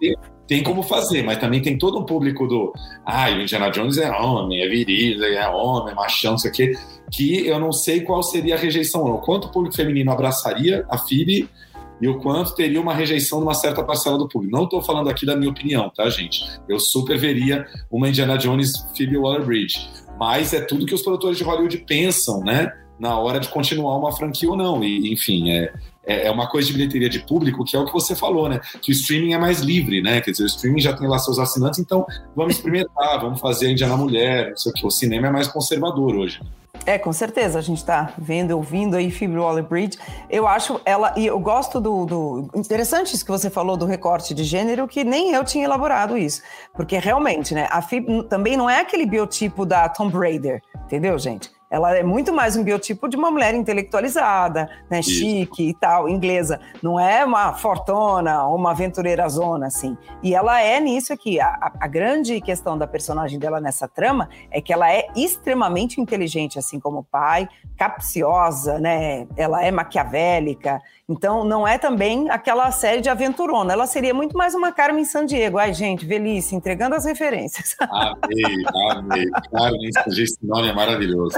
tem como fazer, mas também tem todo um público do ah, o Indiana Jones é homem, é viril, é homem, é machão, isso aqui, que eu não sei qual seria a rejeição, não. Quanto o público feminino abraçaria a Phoebe e o quanto teria uma rejeição de uma certa parcela do público. Não estou falando aqui da minha opinião, tá, gente? Eu super veria uma Indiana Jones Phoebe Waller-Bridge, mas é tudo que os produtores de Hollywood pensam, né? Na hora de continuar uma franquia ou não. E, enfim, é, é, é uma coisa de bilheteria de público que é o que você falou, né? Que o streaming é mais livre, né? Quer dizer, o streaming já tem lá seus assinantes, então vamos experimentar, vamos fazer a Indiana Mulher, não sei o que. O cinema é mais conservador hoje. É, com certeza. A gente está vendo, ouvindo aí Phoebe Waller-Bridge. Eu acho ela... E eu gosto do, do... Interessante isso que você falou do recorte de gênero, que nem eu tinha elaborado isso. Porque realmente, né? A Phoebe também não é aquele biotipo da Tomb Raider, entendeu, gente? Ela é muito mais um biotipo de uma mulher intelectualizada, né, chique e tal, inglesa. Não é uma fortuna ou uma aventureira zona, assim. E ela é nisso aqui. A, a, grande questão da personagem dela nessa trama é que ela é extremamente inteligente, assim como o pai, capciosa, né? Ela é maquiavélica. Então, não é também aquela série de aventurona. Ela seria muito mais uma Carmen Sandiego. Ai, gente, velhice, entregando as referências. Amei, amei. Carmen esse nome é maravilhoso.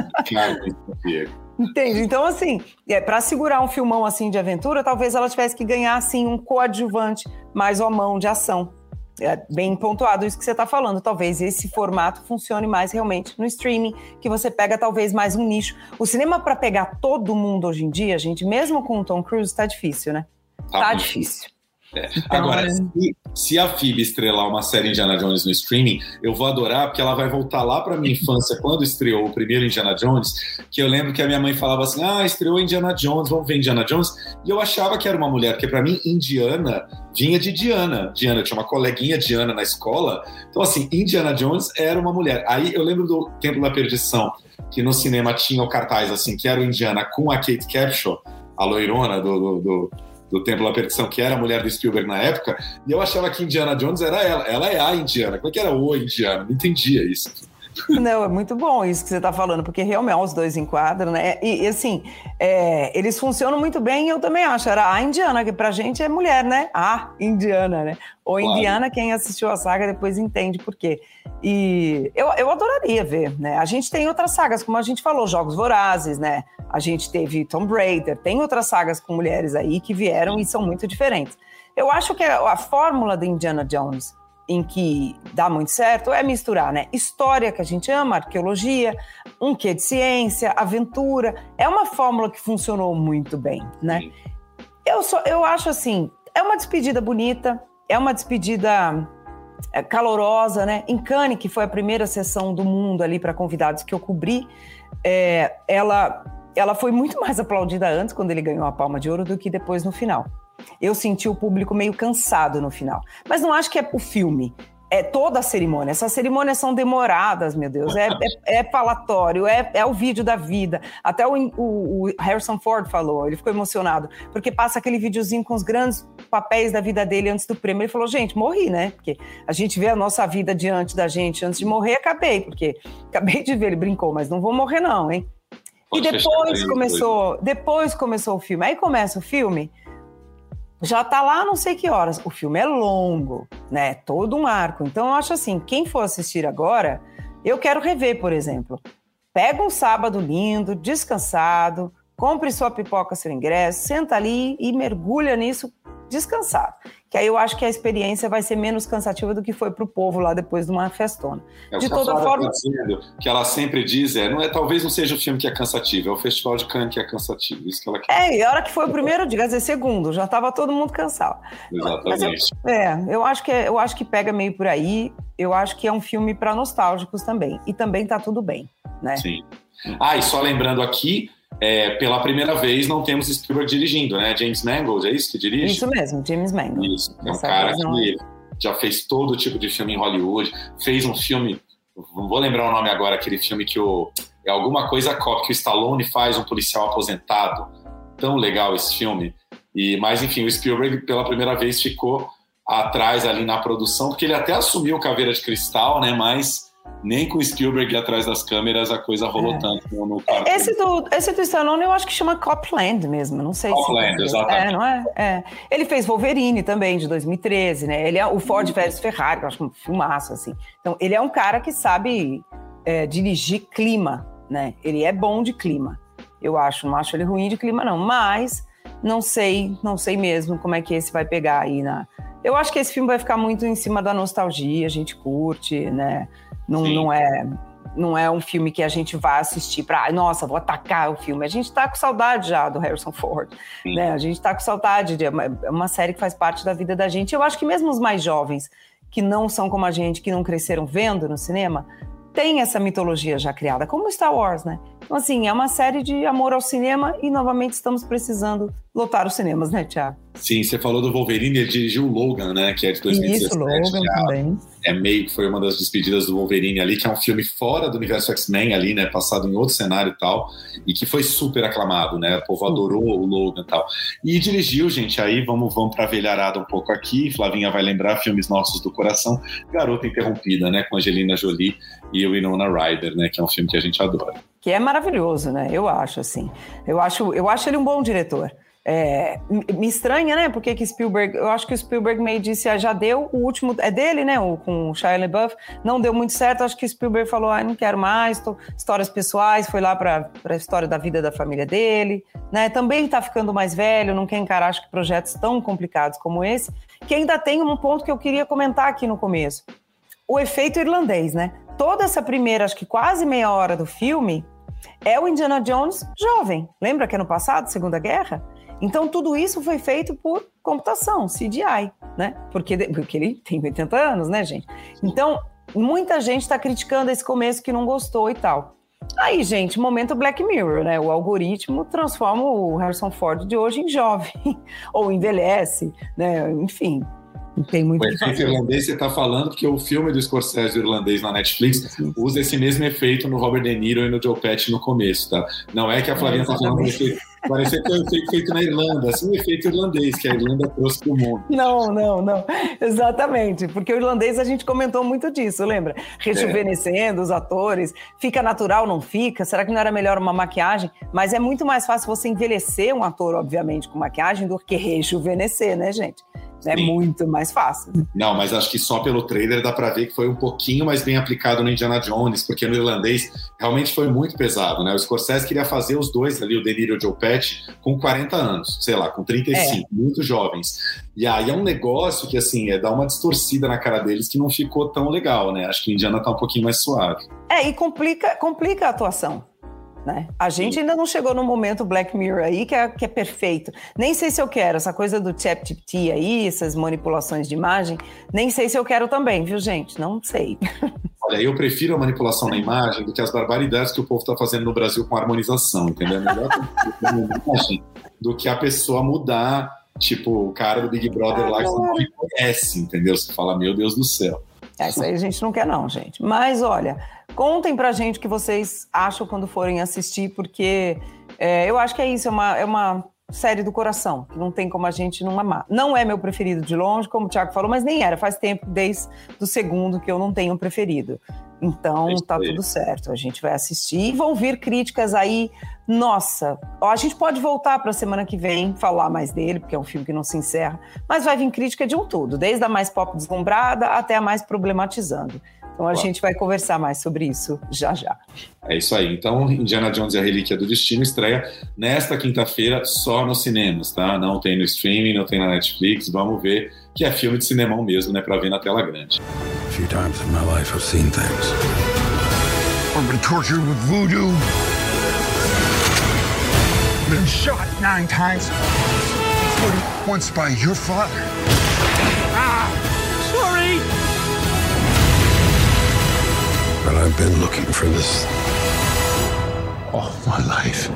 Entende? Então, assim, é, para segurar um filmão assim de aventura, talvez ela tivesse que ganhar assim um coadjuvante mais à mão de ação é bem pontuado isso que você está falando. Talvez esse formato funcione mais realmente no streaming, que você pega talvez mais um nicho. O cinema para pegar todo mundo hoje em dia, gente, mesmo com o Tom Cruise, está difícil, né? Tá, tá difícil. É. Então, Agora, se, se a Phoebe estrelar uma série Indiana Jones no streaming, eu vou adorar, porque ela vai voltar lá pra minha infância, quando estreou o primeiro Indiana Jones, que eu lembro que a minha mãe falava assim: ah, estreou Indiana Jones, vamos ver Indiana Jones. E eu achava que era uma mulher, porque pra mim, Indiana vinha de Diana. Diana, tinha uma coleguinha Diana na escola. Então, assim, Indiana Jones era uma mulher. Aí eu lembro do Templo da Perdição, que no cinema tinha o cartaz, assim, que era o Indiana com a Kate Capshaw, a loirona do, do, do, do Templo da Perdição, que era a mulher do Spielberg na época, e eu achava que Indiana Jones era ela. Ela é a Indiana. Como é que era o Indiana? Não entendia isso. Não, é muito bom isso que você está falando, porque realmente os dois enquadram, né? E, e, assim, é, eles funcionam muito bem, eu também acho. Era a indiana, que pra gente é mulher, né? A indiana, né? Ou Claro. indiana, quem assistiu a saga depois entende por quê. E eu, eu adoraria ver, né? A gente tem outras sagas, como a gente falou, Jogos Vorazes, né? A gente teve Tomb Raider, tem outras sagas com mulheres aí que vieram e são muito diferentes. Eu acho que a, a fórmula do Indiana Jones em que dá muito certo é misturar, né? História que a gente ama, arqueologia, um quê de ciência, aventura. É uma fórmula que funcionou muito bem, né? Eu, só, eu acho assim, é uma despedida bonita, é uma despedida é, calorosa, né? Em Cannes, que foi a primeira sessão do mundo ali para convidados que eu cobri, é, ela, ela foi muito mais aplaudida antes, quando ele ganhou a Palma de Ouro, do que depois no final. Eu senti o público meio cansado no final. Mas não acho que é o filme. É toda a cerimônia. Essas cerimônias são demoradas, meu Deus. É, é, é falatório, é, é o vídeo da vida. Até o, o- o Harrison Ford falou, ele ficou emocionado, porque passa aquele videozinho com os grandes papéis da vida dele antes do prêmio. Ele falou, gente, morri, né? Porque a gente vê a nossa vida diante da gente antes de morrer, acabei, porque acabei de ver, ele brincou, mas não vou morrer, não, hein? E depois começou, depois começou o filme. Aí começa o filme, já tá lá não sei que horas. O filme é longo, né? Todo um arco. Então eu acho assim, quem for assistir agora, eu quero rever, por exemplo. Pega um sábado lindo, descansado, compre sua pipoca, seu ingresso, senta ali e mergulha nisso descansado. Que aí eu acho que a experiência vai ser menos cansativa do que foi pro povo lá depois de uma festona. É, o de toda Flávia forma, tá dizendo, que ela sempre diz é, não é, talvez não seja o filme que é cansativo, é o Festival de Cannes que é cansativo. Isso que ela quer. É, e a hora que foi o primeiro dia, quer dizer, segundo, já estava todo mundo cansado. Mas eu, Exatamente. é, eu acho que é- eu acho que pega meio por aí. Eu acho que é um filme para nostálgicos também. E também tá tudo bem, né? Sim. Ah, e só lembrando aqui, é, pela primeira vez não temos Spielberg dirigindo, né? James Mangold, é isso que dirige? Isso mesmo, James Mangold. Isso. É um Dessa cara vez não que já fez todo tipo de filme em Hollywood. Fez um filme, não vou lembrar o nome agora, aquele filme que o. É alguma coisa cop, que o Stallone faz um policial aposentado. Tão legal esse filme. E, mas, enfim, o Spielberg pela primeira vez ficou atrás ali na produção, porque ele até assumiu Caveira de Cristal, né? Mas nem com o Spielberg atrás das câmeras a coisa rolou É. tanto no, no quarto. Esse do, esse do Stallone eu acho que chama Copland mesmo, não sei Copland, se... exatamente. É, não é? É. Ele fez Wolverine também, de 2013, né? Ele é o Ford versus Ferrari, que eu acho um filmaço, assim. Então, ele é um cara que sabe é, dirigir clima, né? Ele é bom de clima, eu acho. Não acho ele ruim de clima, não. Mas não sei, não sei mesmo como é que esse vai pegar aí na... Eu acho que esse filme vai ficar muito em cima da nostalgia, a gente curte, né? Não, não é não é um filme que a gente vai assistir para, nossa, vou atacar o filme. A gente tá com saudade já do Harrison Ford, né? A gente tá com saudade de é uma, é uma série que faz parte da vida da gente. Eu acho que mesmo os mais jovens que não são como a gente, que não cresceram vendo no cinema, tem essa mitologia já criada, como Star Wars, né? Então, assim, é uma série de amor ao cinema e, novamente, estamos precisando lotar os cinemas, né, Tiago? Sim, você falou do Wolverine, ele dirigiu o Logan, né? Que é de 2017. Isso, Logan já também. É meio que foi uma das despedidas do Wolverine ali, que é um filme fora do universo X-Men ali, né? Passado em outro cenário e tal, e que foi super aclamado, né? O povo adorou o Logan e tal. E dirigiu, gente, aí vamos, vamos pra velharada um pouco aqui. Flavinha vai lembrar filmes nossos do coração. Garota Interrompida, né? Com Angelina Jolie e o Winona Ryder, né? Que é um filme que a gente adora. Que é maravilhoso, né? Eu acho assim. Eu acho, eu acho ele um bom diretor. É, me- estranha, né? Porque que Spielberg, eu acho que o Spielberg meio disse, ah, já deu o último, é dele, né? O, com o Shia LaBeouf, não deu muito certo. Acho que Spielberg falou, ah, não quero mais, tô, histórias pessoais, foi lá para a história da vida da família dele, né? Também tá ficando mais velho, não quer encarar, acho que projetos tão complicados como esse, que ainda tem um ponto que eu queria comentar aqui no começo. O efeito irlandês, né? Toda essa primeira, acho que quase meia hora do filme, é o Indiana Jones jovem. Lembra que ano passado, Segunda Guerra? Então, tudo isso foi feito por computação, CGI, né? Porque, porque ele tem 80 anos, né, gente? Então, muita gente está criticando esse começo que não gostou e tal. Aí, gente, momento Black Mirror, né? O algoritmo transforma o Harrison Ford de hoje em jovem, ou envelhece, né? Enfim, tem muito o efeito irlandês você está falando porque o filme do Scorsese irlandês na Netflix usa esse mesmo efeito no Robert De Niro e no Joe Pesci no começo, tá? Não é que a Flavinha está falando que parecia que foi um efeito feito na Irlanda, assim o efeito irlandês que a Irlanda trouxe para o mundo. Não, não, não, exatamente, porque o irlandês a gente comentou muito disso, lembra? Rejuvenescendo é. os atores, fica natural, não fica? Será que não era melhor uma maquiagem? Mas é muito mais fácil você envelhecer um ator, obviamente, com maquiagem do que rejuvenescer, né, gente? É Sim. muito mais fácil. Não, mas acho que só pelo trailer dá para ver que foi um pouquinho mais bem aplicado no Indiana Jones, porque no irlandês realmente foi muito pesado, né? O Scorsese queria fazer os dois ali, o De Niro e o Joe Pesci, com 40 anos, sei lá, com 35, é. muito jovens. E aí é um negócio que, assim, é dar uma distorcida na cara deles que não ficou tão legal, né? Acho que o Indiana tá um pouquinho mais suave. É, e complica, complica a atuação. Né? A gente ainda não chegou no momento Black Mirror aí que é, que é perfeito. Nem sei se eu quero essa coisa do ChatGPT aí, essas manipulações de imagem. Nem sei se eu quero também, viu, gente? Não sei. Olha, eu prefiro a manipulação na imagem do que as barbaridades que o povo está fazendo no Brasil com harmonização, entendeu? É melhor do que a pessoa mudar, tipo, o cara do Big Brother ah, lá que você não conhece, entendeu? Você fala, meu Deus do céu. Essa aí a gente não quer, não, gente. Mas olha, contem pra gente o que vocês acham quando forem assistir, porque é, eu acho que é isso, é uma, é uma série do coração, que não tem como a gente não amar. Não é meu preferido de longe, como o Thiago falou, mas nem era. Faz tempo, desde o segundo, que eu não tenho preferido. Então tá tudo certo. A gente vai assistir e vão vir críticas aí. Nossa, a gente pode voltar para a semana que vem falar mais dele, porque é um filme que não se encerra, mas vai vir crítica de um tudo, desde a mais pop deslumbrada até a mais problematizando. Então a gente vai conversar mais sobre isso já já. É isso aí. Então, Indiana Jones e a Relíquia do Destino estreia nesta quinta-feira só nos cinemas, tá? Não tem no streaming, não tem na Netflix. Vamos ver que é filme de cinemão mesmo, né? Para ver na tela grande. Voodoo. Ah! But I've been looking for this all my life.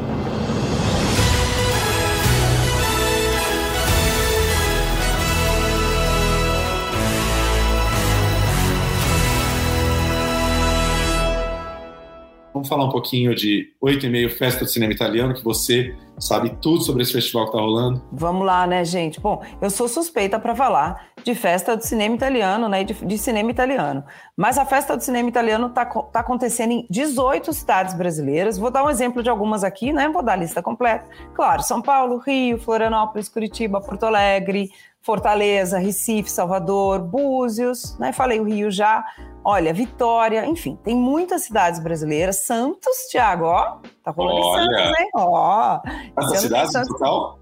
Vamos falar um pouquinho de 8 e meio Festa do Cinema Italiano, que você sabe tudo sobre esse festival que está rolando. Vamos lá, né, gente? Bom, eu sou suspeita para falar de Festa do Cinema Italiano, né, de, de, cinema italiano. Mas a Festa do Cinema Italiano está tá acontecendo em 18 cidades brasileiras. Vou dar um exemplo de algumas aqui, né? Vou dar a lista completa. Claro, São Paulo, Rio, Florianópolis, Curitiba, Porto Alegre, Fortaleza, Recife, Salvador, Búzios, né? Falei o Rio já. Olha, Vitória, enfim, tem muitas cidades brasileiras. Santos, Tiago, ó, tá rolando Olha. em Santos, hein? Ó. Quantas cidades no total?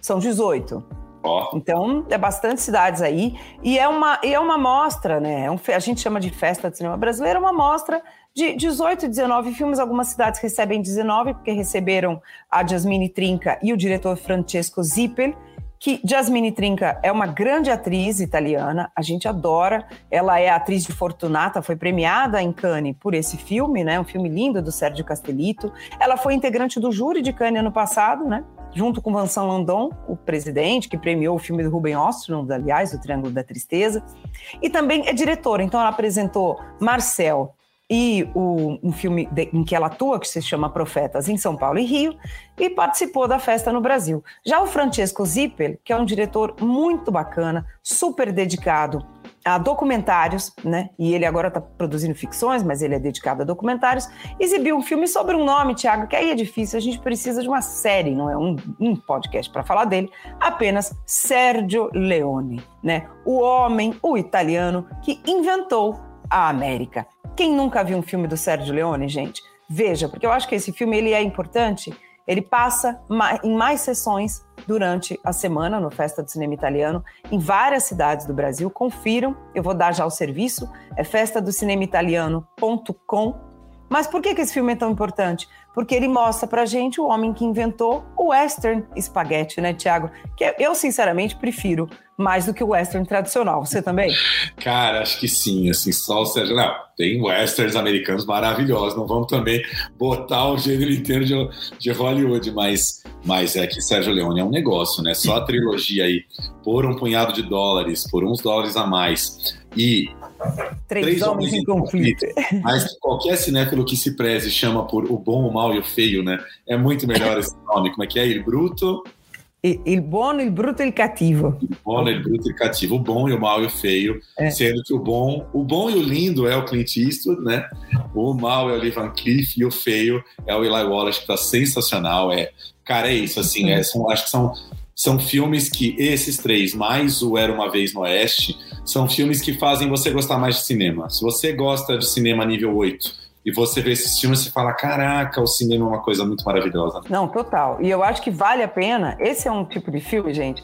São 18. Ó. Então, é bastante cidades aí. E é uma, e é uma mostra, né? É a gente chama de Festa de Cinema Brasileiro, é uma mostra de 18, 19 filmes. Algumas cidades recebem 19, porque receberam a Jasmine Trinca e o diretor Francesco Zippel que Jasmine Trinca é uma grande atriz italiana, a gente adora. Ela é atriz de Fortunata, foi premiada em Cannes por esse filme, né? Um filme lindo do Sérgio Castellito. Ela foi integrante do júri de Cannes ano passado, né? Junto com Vincent Landon, o presidente, que premiou o filme do Ruben Ostrom, aliás, O Triângulo da Tristeza. E também é diretora, então ela apresentou Marcel, e o, um filme de, em que ela atua, que se chama Profetas, em São Paulo e Rio, e participou da festa no Brasil. Já o Francesco Zippel, que é um diretor muito bacana, super dedicado a documentários, né? E ele agora está produzindo ficções, mas ele é dedicado a documentários. Exibiu um filme sobre um nome, Tiago, que aí é difícil. A gente precisa de uma série, não é um, um podcast para falar dele. Apenas Sergio Leone, né? O homem, o italiano que inventou a América. Quem nunca viu um filme do Sérgio Leone, gente? Veja, porque eu acho que esse filme ele é importante. Ele passa em mais sessões durante a semana no Festa do Cinema Italiano em várias cidades do Brasil. Confiram, eu vou dar já o serviço, é festadocinemaitaliano.com Mas por que, que esse filme é tão importante? Porque ele mostra pra gente o homem que inventou o western espaguete, né, Tiago? Que eu, sinceramente, prefiro mais do que o western tradicional. Você também? Cara, acho que sim, assim, só o Sérgio. Não, tem westerns americanos maravilhosos, não vamos também botar o gênero inteiro de, de Hollywood, mas, mas é que Sérgio Leone é um negócio, né? Só a trilogia aí, por um punhado de dólares, por uns dólares a mais, e Três, Três homens, homens, em conflito. conflito. Mas que qualquer cinéfilo que se preze chama por o bom, o mal e o feio, né? É muito melhor esse nome. Como é que é? Il Bruto. Il buono, il brutto e il cattivo. Il buono, il brutto e il cattivo. O bom e o mal e o feio. É. Sendo que o bom, o bom e o lindo é o Clint Eastwood, né? O mal é o Lee Van Cleef e o feio é o Eli Wallace, que tá sensacional. É, cara, é isso, assim. É, são, acho que são são filmes que esses três, mais o Era uma Vez no Oeste, são filmes que fazem você gostar mais de cinema. Se você gosta de cinema nível 8 e você vê esses filmes, você fala: caraca, o cinema é uma coisa muito maravilhosa. Não, total. E eu acho que vale a pena. Esse é um tipo de filme, gente,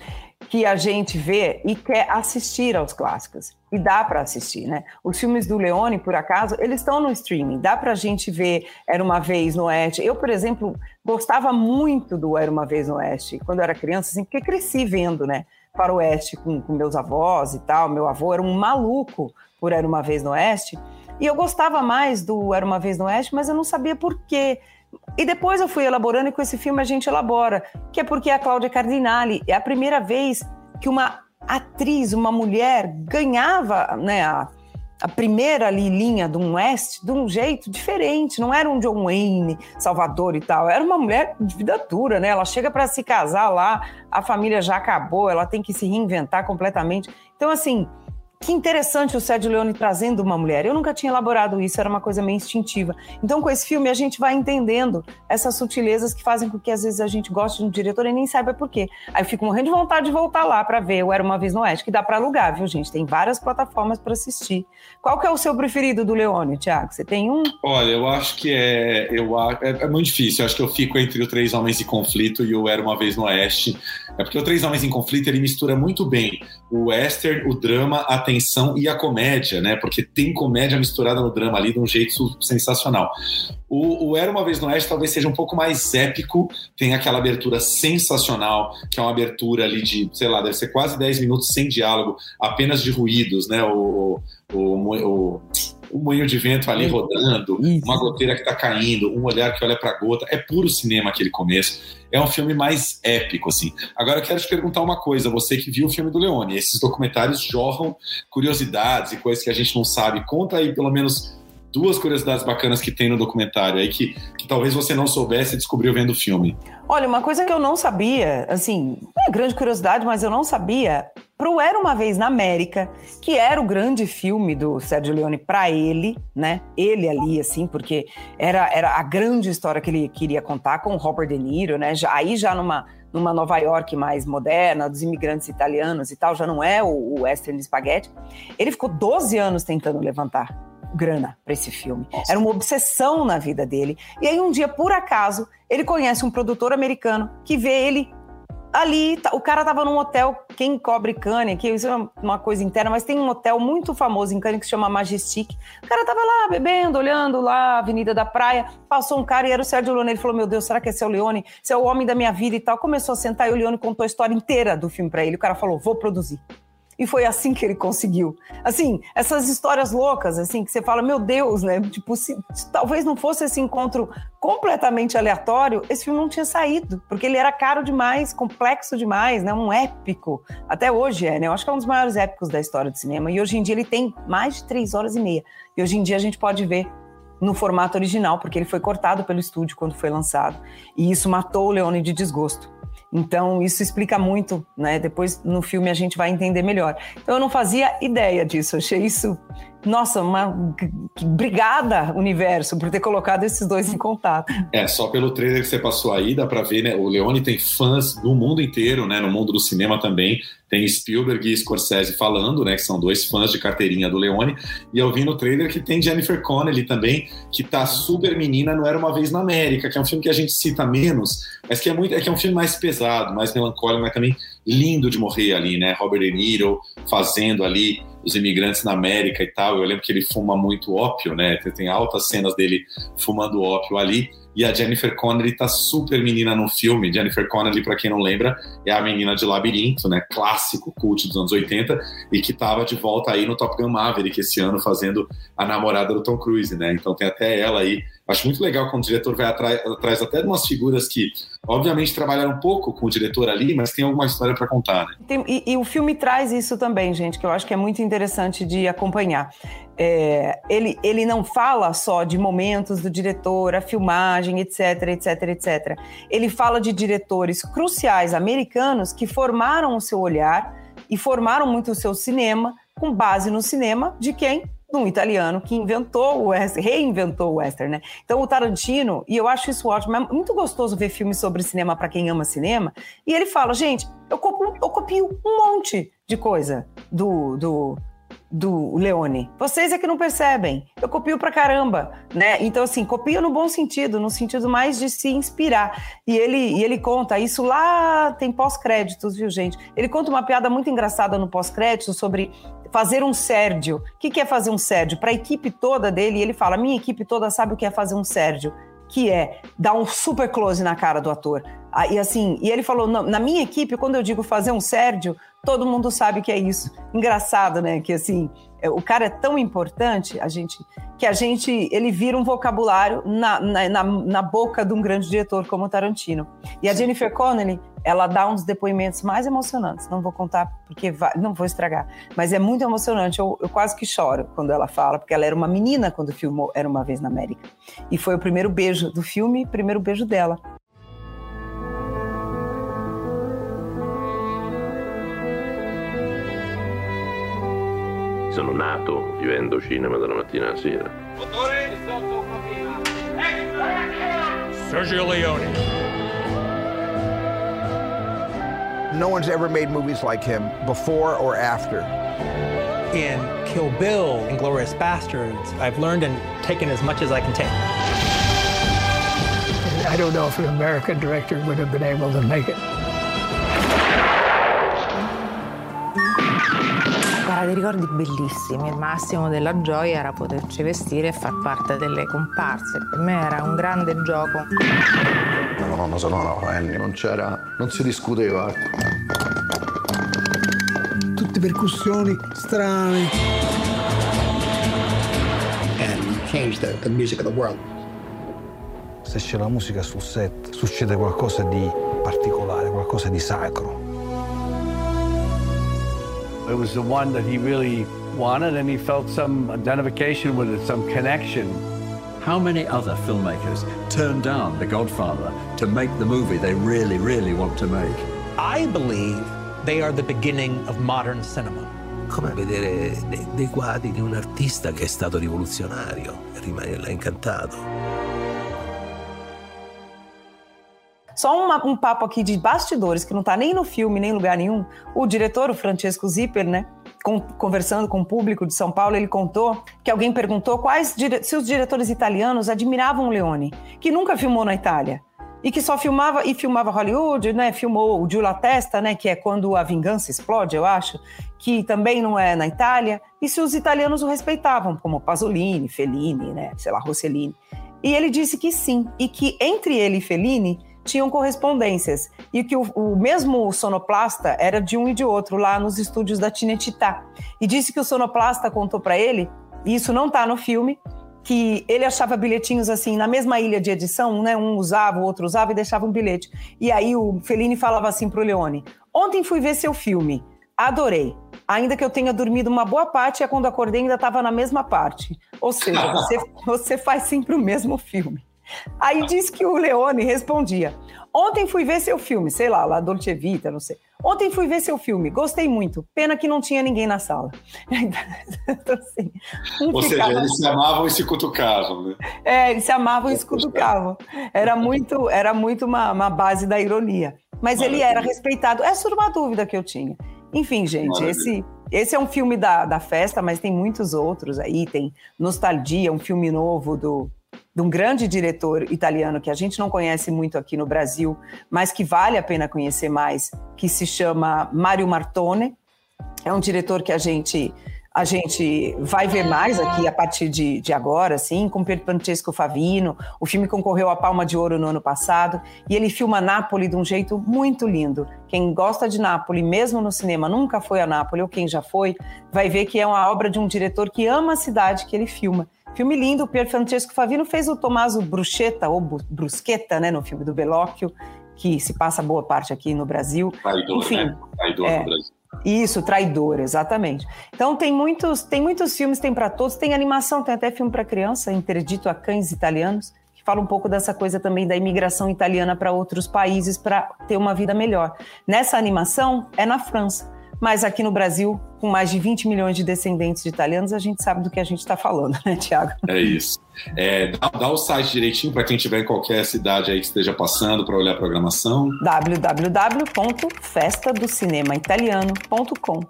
que a gente vê e quer assistir aos clássicos. E dá para assistir, né? Os filmes do Leone, por acaso, eles estão no streaming. Dá para a gente ver Era uma Vez no Oeste. Eu, por exemplo, gostava muito do Era uma Vez no Oeste quando eu era criança, assim, porque cresci vendo, né? Para o Oeste com, com meus avós e tal. Meu avô era um maluco por Era uma Vez no Oeste. E eu gostava mais do Era uma Vez no Oeste, mas eu não sabia por quê. E depois eu fui elaborando, e com esse filme a gente elabora, que é porque a Cláudia Cardinale é a primeira vez que uma atriz, uma mulher, ganhava né, a, a primeira ali, linha do West de um jeito diferente. Não era um John Wayne, Salvador e tal. Era uma mulher de vida dura, né? Ela chega para se casar lá, a família já acabou, ela tem que se reinventar completamente. Então, assim, que interessante o Sérgio Leone trazendo uma mulher. Eu nunca tinha elaborado isso, era uma coisa meio instintiva. Então, com esse filme, a gente vai entendendo essas sutilezas que fazem com que às vezes a gente goste de um diretor e nem saiba por quê. Aí eu fico morrendo de vontade de voltar lá para ver o Era Uma Vez no Oeste, que dá para alugar, viu, gente? Tem várias plataformas para assistir. Qual que é o seu preferido do Leone, Tiago? Você tem um? Olha, eu acho que é, eu, é, é muito difícil. Eu acho que eu fico entre o Três Homens em Conflito e o Era Uma Vez no Oeste. É porque o Três Homens em Conflito ele mistura muito bem o western, o drama, a tensão e a comédia, né? Porque tem comédia misturada no drama ali de um jeito sensacional. O, o Era Uma Vez no Oeste talvez seja um pouco mais épico, tem aquela abertura sensacional, que é uma abertura ali de, sei lá, deve ser quase 10 minutos sem diálogo, apenas de ruídos, né? O, o, o, o moinho de vento ali rodando, uma goteira que está caindo, um olhar que olha para a gota. É puro cinema aquele começo. É um filme mais épico, assim. Agora eu quero te perguntar uma coisa, você que viu o filme do Leone, esses documentários jorram curiosidades e coisas que a gente não sabe. Conta aí pelo menos duas curiosidades bacanas que tem no documentário aí que, que talvez você não soubesse e descobriu vendo o filme. Olha, uma coisa que eu não sabia, assim, é grande curiosidade, mas eu não sabia, pro Era Uma Vez na América, que era o grande filme do Sérgio Leone para ele, né? Ele ali, assim, porque era, era a grande história que ele queria contar com o Robert De Niro, né? Já, aí já numa, numa Nova York mais moderna, dos imigrantes italianos e tal, já não é o, o Western Spaghetti. Ele ficou 12 anos tentando levantar grana para esse filme. Nossa. Era uma obsessão na vida dele. E aí um dia, por acaso, ele conhece um produtor americano que vê ele ali, tá, o cara tava num hotel, quem cobre Cannes, que isso é uma coisa interna, mas tem um hotel muito famoso em Cannes que se chama Majestic. O cara tava lá bebendo, olhando lá a Avenida da Praia, passou um cara e era o Sérgio Leone. Ele falou: "Meu Deus, será que esse é o Leone? Esse é o homem da minha vida e tal". Começou a sentar e o Leone contou a história inteira do filme para ele. O cara falou: "Vou produzir". E foi assim que ele conseguiu. Assim, essas histórias loucas, assim, que você fala, meu Deus, né? Tipo, se, se, talvez não fosse esse encontro completamente aleatório, esse filme não tinha saído, porque ele era caro demais, complexo demais, né? Um épico. Até hoje é, né? Eu acho que é um dos maiores épicos da história do cinema. E hoje em dia ele tem mais de três horas e meia. E hoje em dia a gente pode ver no formato original, porque ele foi cortado pelo estúdio quando foi lançado. E isso matou o Leone de desgosto. Então, isso explica muito, né? Depois no filme a gente vai entender melhor. Então, eu não fazia ideia disso, achei isso nossa, uma obrigada, universo, por ter colocado esses dois em contato. É, só pelo trailer que você passou aí, dá pra ver, né? O Leone tem fãs do mundo inteiro, né? No mundo do cinema também. Tem Spielberg e Scorsese falando, né? Que são dois fãs de carteirinha do Leone. E eu vi no trailer que tem Jennifer Connelly também, que tá super menina, não era uma vez na América, que é um filme que a gente cita menos, mas que é muito, é que é um filme mais pesado, mais melancólico, mas também lindo de morrer ali, né? Robert De Niro fazendo ali dos imigrantes na América e tal. Eu lembro que ele fuma muito ópio, né? Tem altas cenas dele fumando ópio ali. E a Jennifer Connelly tá super menina no filme. Jennifer Connelly, para quem não lembra, é a menina de Labirinto, né? Clássico, cult dos anos 80, e que tava de volta aí no Top Gun Maverick esse ano, fazendo a namorada do Tom Cruise, né? Então tem até ela aí. Acho muito legal quando o diretor vai atrás, até de umas figuras que, obviamente, trabalharam um pouco com o diretor ali, mas tem alguma história para contar, né? Tem, e, e, o filme traz isso também, gente, que eu acho que é muito interessante de acompanhar. É, ele, ele não fala só de momentos do diretor, a filmagem, etc, etc, etc. Ele fala de diretores cruciais americanos que formaram o seu olhar e formaram muito o seu cinema com base no cinema de quem? De um italiano que inventou o western, reinventou o western, né? Então o Tarantino, e eu acho isso ótimo, é muito gostoso ver filmes sobre cinema para quem ama cinema, e ele fala, gente, eu copio, eu copio um monte de coisa do, do do Leone. Vocês é que não percebem. Eu copio pra caramba, né? Então, assim, copio no bom sentido, no sentido mais de se inspirar. E ele, e ele conta isso lá, tem pós-créditos, viu, gente? Ele conta uma piada muito engraçada no pós-crédito sobre fazer um Sérgio. O que é fazer um Sérgio? Para a equipe toda dele, ele fala: minha equipe toda sabe o que é fazer um Sérgio que é dar um super close na cara do ator. Ah, e assim, e ele falou: na minha equipe, quando eu digo fazer um Sérgio, todo mundo sabe que é isso. Engraçado, né? Que assim, é, o cara é tão importante, a gente, que a gente, ele vira um vocabulário na, na, na, na boca de um grande diretor como o Tarantino. E a Jennifer Connelly, ela dá uns depoimentos mais emocionantes. Não vou contar porque vai, não vou estragar, mas é muito emocionante. Eu, eu, quase que choro quando ela fala, porque ela era uma menina quando filmou Era uma vez na América. E foi o primeiro beijo do filme, primeiro beijo dela. Sono nato vivendo cinema dalla mattina alla sera. Sergio Leone. No one's ever made movies like him before or after. In Kill Bill and Glorious Bastards, I've learned and taken as much as I can take. I don't know if an American director would have been able to make it. Guarda, dei ricordi bellissimi. Il massimo della gioia era poterci vestire e far parte delle comparse. Per me era un grande gioco. La colonna sonora, Annie, non c'era. non si discuteva. Tutte percussioni strane. And changed the, the music of the world. Se c'è la musica sul set, succede qualcosa di particolare, qualcosa di sacro. It was the one that he really wanted, and he felt some identification with it, some connection. How many other filmmakers turn down The Godfather to make the movie they really, really want to make? I believe they are the beginning of modern cinema. Come vedere dei, dei quadri di un artista che è stato rivoluzionario e rimanerà incantato. Só uma, um papo aqui de bastidores, que não está nem no filme, nem em lugar nenhum. O diretor, o Francesco Zipper, né? Conversando com o público de São Paulo, ele contou que alguém perguntou quais se os diretores italianos admiravam o Leone, que nunca filmou na Itália e que só filmava e filmava Hollywood, né? Filmou o Giulia Testa, né? Que é quando a vingança explode, eu acho, que também não é na Itália. E se os italianos o respeitavam, como Pasolini, Fellini, né? Sei lá, Rossellini. E ele disse que sim, e que entre ele e Fellini tinham correspondências. E que o, o, mesmo sonoplasta era de um e de outro, lá nos estúdios da Tinetitá. E disse que o sonoplasta contou para ele, e isso não está no filme, que ele achava bilhetinhos assim, na mesma ilha de edição, né? Um usava, o outro usava e deixava um bilhete. E aí o Fellini falava assim pro Leone: Ontem fui ver seu filme, adorei. Ainda que eu tenha dormido uma boa parte, é quando acordei ainda estava na mesma parte. Ou seja, você, você faz sempre o mesmo filme. Aí diz que o Leone respondia: Ontem fui ver seu filme, sei lá, La Dolce Vita, não sei. Ontem fui ver seu filme, gostei muito. Pena que não tinha ninguém na sala. então, assim, um Ou ficava... seja, eles se amavam e se cutucavam, né? É, eles se amavam e se cutucavam. Era muito, era muito uma, uma base da ironia. Mas Maravilha. ele era respeitado. Essa era uma dúvida que eu tinha. Enfim, gente, esse, esse é um filme da, da festa, mas tem muitos outros aí. Tem Nostalgia, um filme novo do de um grande diretor italiano que a gente não conhece muito aqui no Brasil, mas que vale a pena conhecer mais, que se chama Mario Martone. É um diretor que a gente a gente vai ver mais aqui a partir de, de agora, assim, com Pier Francesco Favino. O filme concorreu à Palma de Ouro no ano passado e ele filma Nápoles de um jeito muito lindo. Quem gosta de Nápoles, mesmo no cinema, nunca foi a Nápoles, ou quem já foi, vai ver que é uma obra de um diretor que ama a cidade que ele filma. Filme lindo, o Pier Francesco Favino fez o Tommaso Bruschetta, ou Bruschetta, né, no filme do Bellocchio, que se passa boa parte aqui no Brasil. Traidor, Enfim, né? Traidor é. no Brasil. Isso, traidor, exatamente. Então tem muitos, tem muitos filmes, tem para todos, tem animação, tem até filme para criança, Interdito a Cães Italianos, que fala um pouco dessa coisa também da imigração italiana para outros países para ter uma vida melhor. Nessa animação é na França, mas aqui no Brasil, com mais de 20 milhões de descendentes de italianos, a gente sabe do que a gente está falando, né, Tiago? É isso. É, dá, dá o site direitinho para quem estiver em qualquer cidade aí que esteja passando para olhar a programação. www.festadocinemaitaliano.com.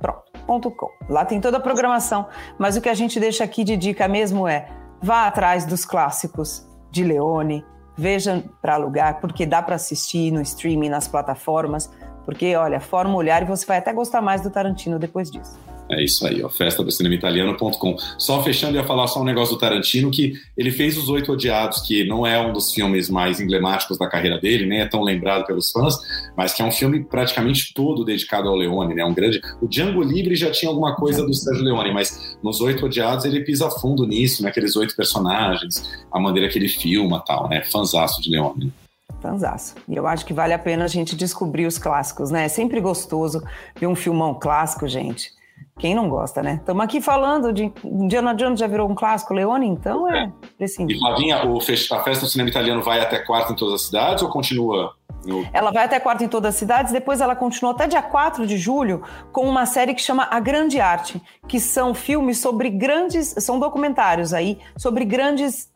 Pronto, .com. Lá tem toda a programação, mas o que a gente deixa aqui de dica mesmo é vá atrás dos clássicos de Leone, veja para alugar, porque dá para assistir no streaming, nas plataformas, porque olha, forma o olhar e você vai até gostar mais do Tarantino depois disso. É isso aí, ó, festa do cinemaitaliano.com. Só fechando, ia falar só um negócio do Tarantino, que ele fez Os Oito Odiados, que não é um dos filmes mais emblemáticos da carreira dele, nem é tão lembrado pelos fãs, mas que é um filme praticamente todo dedicado ao Leone, né? Um grande... O Django Livre já tinha alguma coisa do Sérgio Leone, mas nos Oito Odiados ele pisa fundo nisso, naqueles né? oito personagens, a maneira que ele filma tal, né? Fanzaço de Leone. E eu acho que vale a pena a gente descobrir os clássicos, né? É sempre gostoso ver um filmão clássico, gente. Quem não gosta, né? Estamos aqui falando de Indiana Jones já virou um clássico, Leone, então é, E Flavinha, o a festa do cinema italiano vai até quarta em todas as cidades ou continua? No... Ela vai até quarta em todas as cidades, depois ela continua até dia 4 de julho com uma série que chama A Grande Arte, que são filmes sobre grandes, são documentários aí, sobre grandes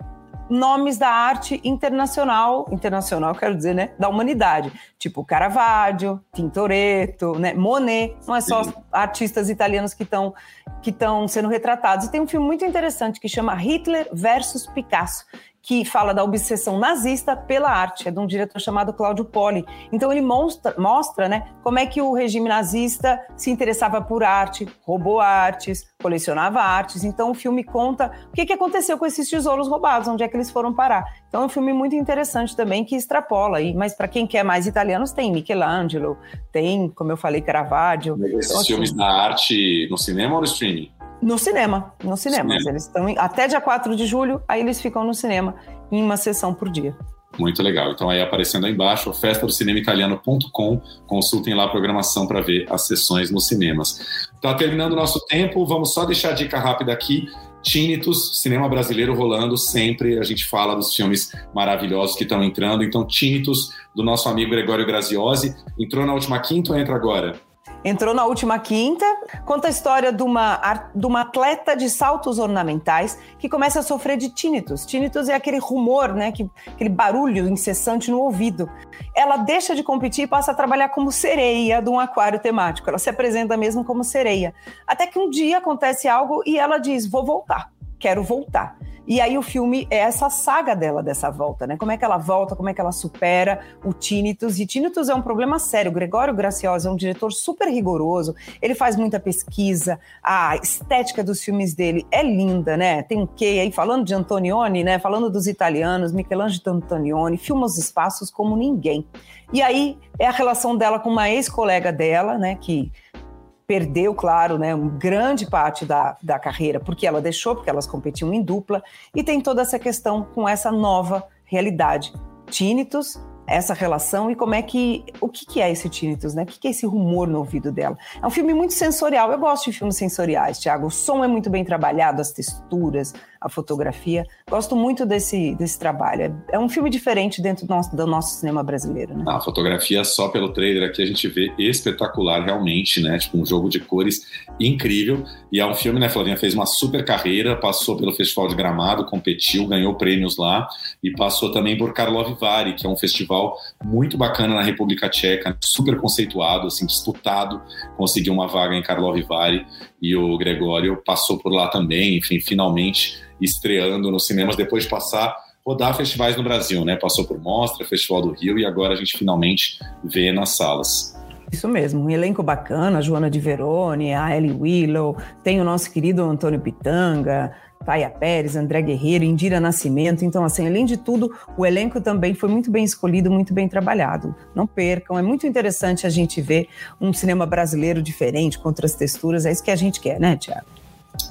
nomes da arte internacional, internacional quero dizer, né, da humanidade, tipo Caravaggio, Tintoretto, né, Monet, não é só Sim. artistas italianos que estão que estão sendo retratados. E tem um filme muito interessante que chama Hitler versus Picasso, que fala da obsessão nazista pela arte, é de um diretor chamado Claudio Poli. Então ele mostra, mostra né, como é que o regime nazista se interessava por arte, roubou artes, colecionava artes. Então o filme conta o que, que aconteceu com esses tesouros roubados, onde é que eles foram parar. Então é um filme muito interessante também que extrapola aí. Mas para quem quer mais italianos, tem Michelangelo, tem, como eu falei, Caravaggio. Esses então, filmes assim, da arte no cinema ou no streaming? No cinema, no cinema. cinema. Eles estão até dia 4 de julho, aí eles ficam no cinema em uma sessão por dia. Muito legal. Então aí aparecendo aí embaixo, festa do cinema italiano.com, consultem lá a programação para ver as sessões nos cinemas. Tá terminando o nosso tempo, vamos só deixar a dica rápida aqui. Tinnitus, cinema brasileiro rolando sempre. A gente fala dos filmes maravilhosos que estão entrando. Então, Tinnitus, do nosso amigo Gregório Graziosi, entrou na última quinta ou entra agora? Entrou na última quinta, conta a história de uma, de uma atleta de saltos ornamentais que começa a sofrer de tinnitus. Tinnitus é aquele rumor, né, que, aquele barulho incessante no ouvido. Ela deixa de competir e passa a trabalhar como sereia de um aquário temático. Ela se apresenta mesmo como sereia. Até que um dia acontece algo e ela diz: Vou voltar, quero voltar. E aí o filme é essa saga dela dessa volta, né? Como é que ela volta, como é que ela supera o tinnitus. E tinnitus é um problema sério. O Gregório Graciosa é um diretor super rigoroso, ele faz muita pesquisa, a estética dos filmes dele é linda, né? Tem um quê aí, falando de Antonioni, né? Falando dos italianos, Michelangelo Antonioni, filma os espaços como ninguém. E aí é a relação dela com uma ex-colega dela, né? Que perdeu, claro, né, grande parte da, da carreira, porque ela deixou, porque elas competiam em dupla, e tem toda essa questão com essa nova realidade. Tinnitus, essa relação e como é que. O que, que é esse tinnitus, né? O que, que é esse rumor no ouvido dela? É um filme muito sensorial. Eu gosto de filmes sensoriais, Thiago. O som é muito bem trabalhado, as texturas, a fotografia. Gosto muito desse, desse trabalho. É, é um filme diferente dentro do nosso, do nosso cinema brasileiro. Né? A fotografia, só pelo trailer aqui, a gente vê espetacular, realmente, né? Tipo, um jogo de cores incrível. E é um filme, né, Flavinha? Fez uma super carreira, passou pelo Festival de Gramado, competiu, ganhou prêmios lá e passou também por Karlovy Vary, que é um festival muito bacana na República Tcheca, super conceituado, assim, disputado. Conseguiu uma vaga em Karlovy Vary e o Gregório passou por lá também, enfim, finalmente estreando nos cinemas depois de passar rodar festivais no Brasil, né? Passou por Mostra, Festival do Rio e agora a gente finalmente vê nas salas. Isso mesmo, um elenco bacana, a Joana de Verone, a Ellie Willow, tem o nosso querido Antônio Pitanga, Paia Pérez, André Guerreiro, Indira Nascimento. Então, assim, além de tudo, o elenco também foi muito bem escolhido, muito bem trabalhado. Não percam, é muito interessante a gente ver um cinema brasileiro diferente, com outras texturas. É isso que a gente quer, né, Tiago?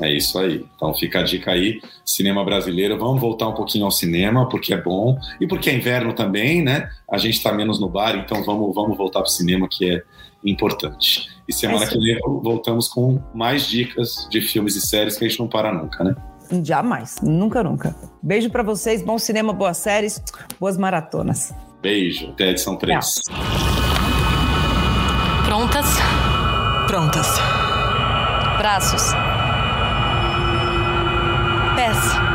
É isso aí. Então fica a dica aí, cinema brasileiro. Vamos voltar um pouquinho ao cinema, porque é bom. E porque é inverno também, né? A gente está menos no bar, então vamos, vamos voltar para o cinema, que é importante. E semana é que vem voltamos com mais dicas de filmes e séries que a gente não para nunca, né? Jamais, nunca, nunca. Beijo para vocês, bom cinema, boas séries, boas maratonas. Beijo, até a edição 3. Prontas? Prontas. Braços. Pés.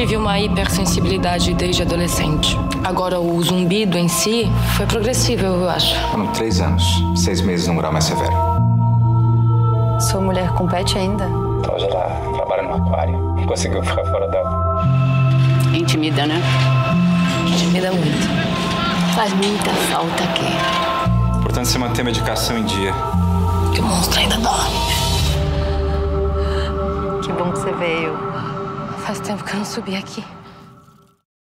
Tive uma hipersensibilidade desde adolescente. Agora, o zumbido em si foi progressivo, eu acho. Foram três anos, seis meses num grau mais severo. Sua mulher compete ainda? Hoje ela trabalha no aquário. Não conseguiu ficar fora dela. Intimida, né? Intimida muito. Faz muita falta aqui. Portanto, você manter a medicação em dia. Que o monstro ainda dorme. Que bom que você veio. Faz tempo que eu não subi aqui.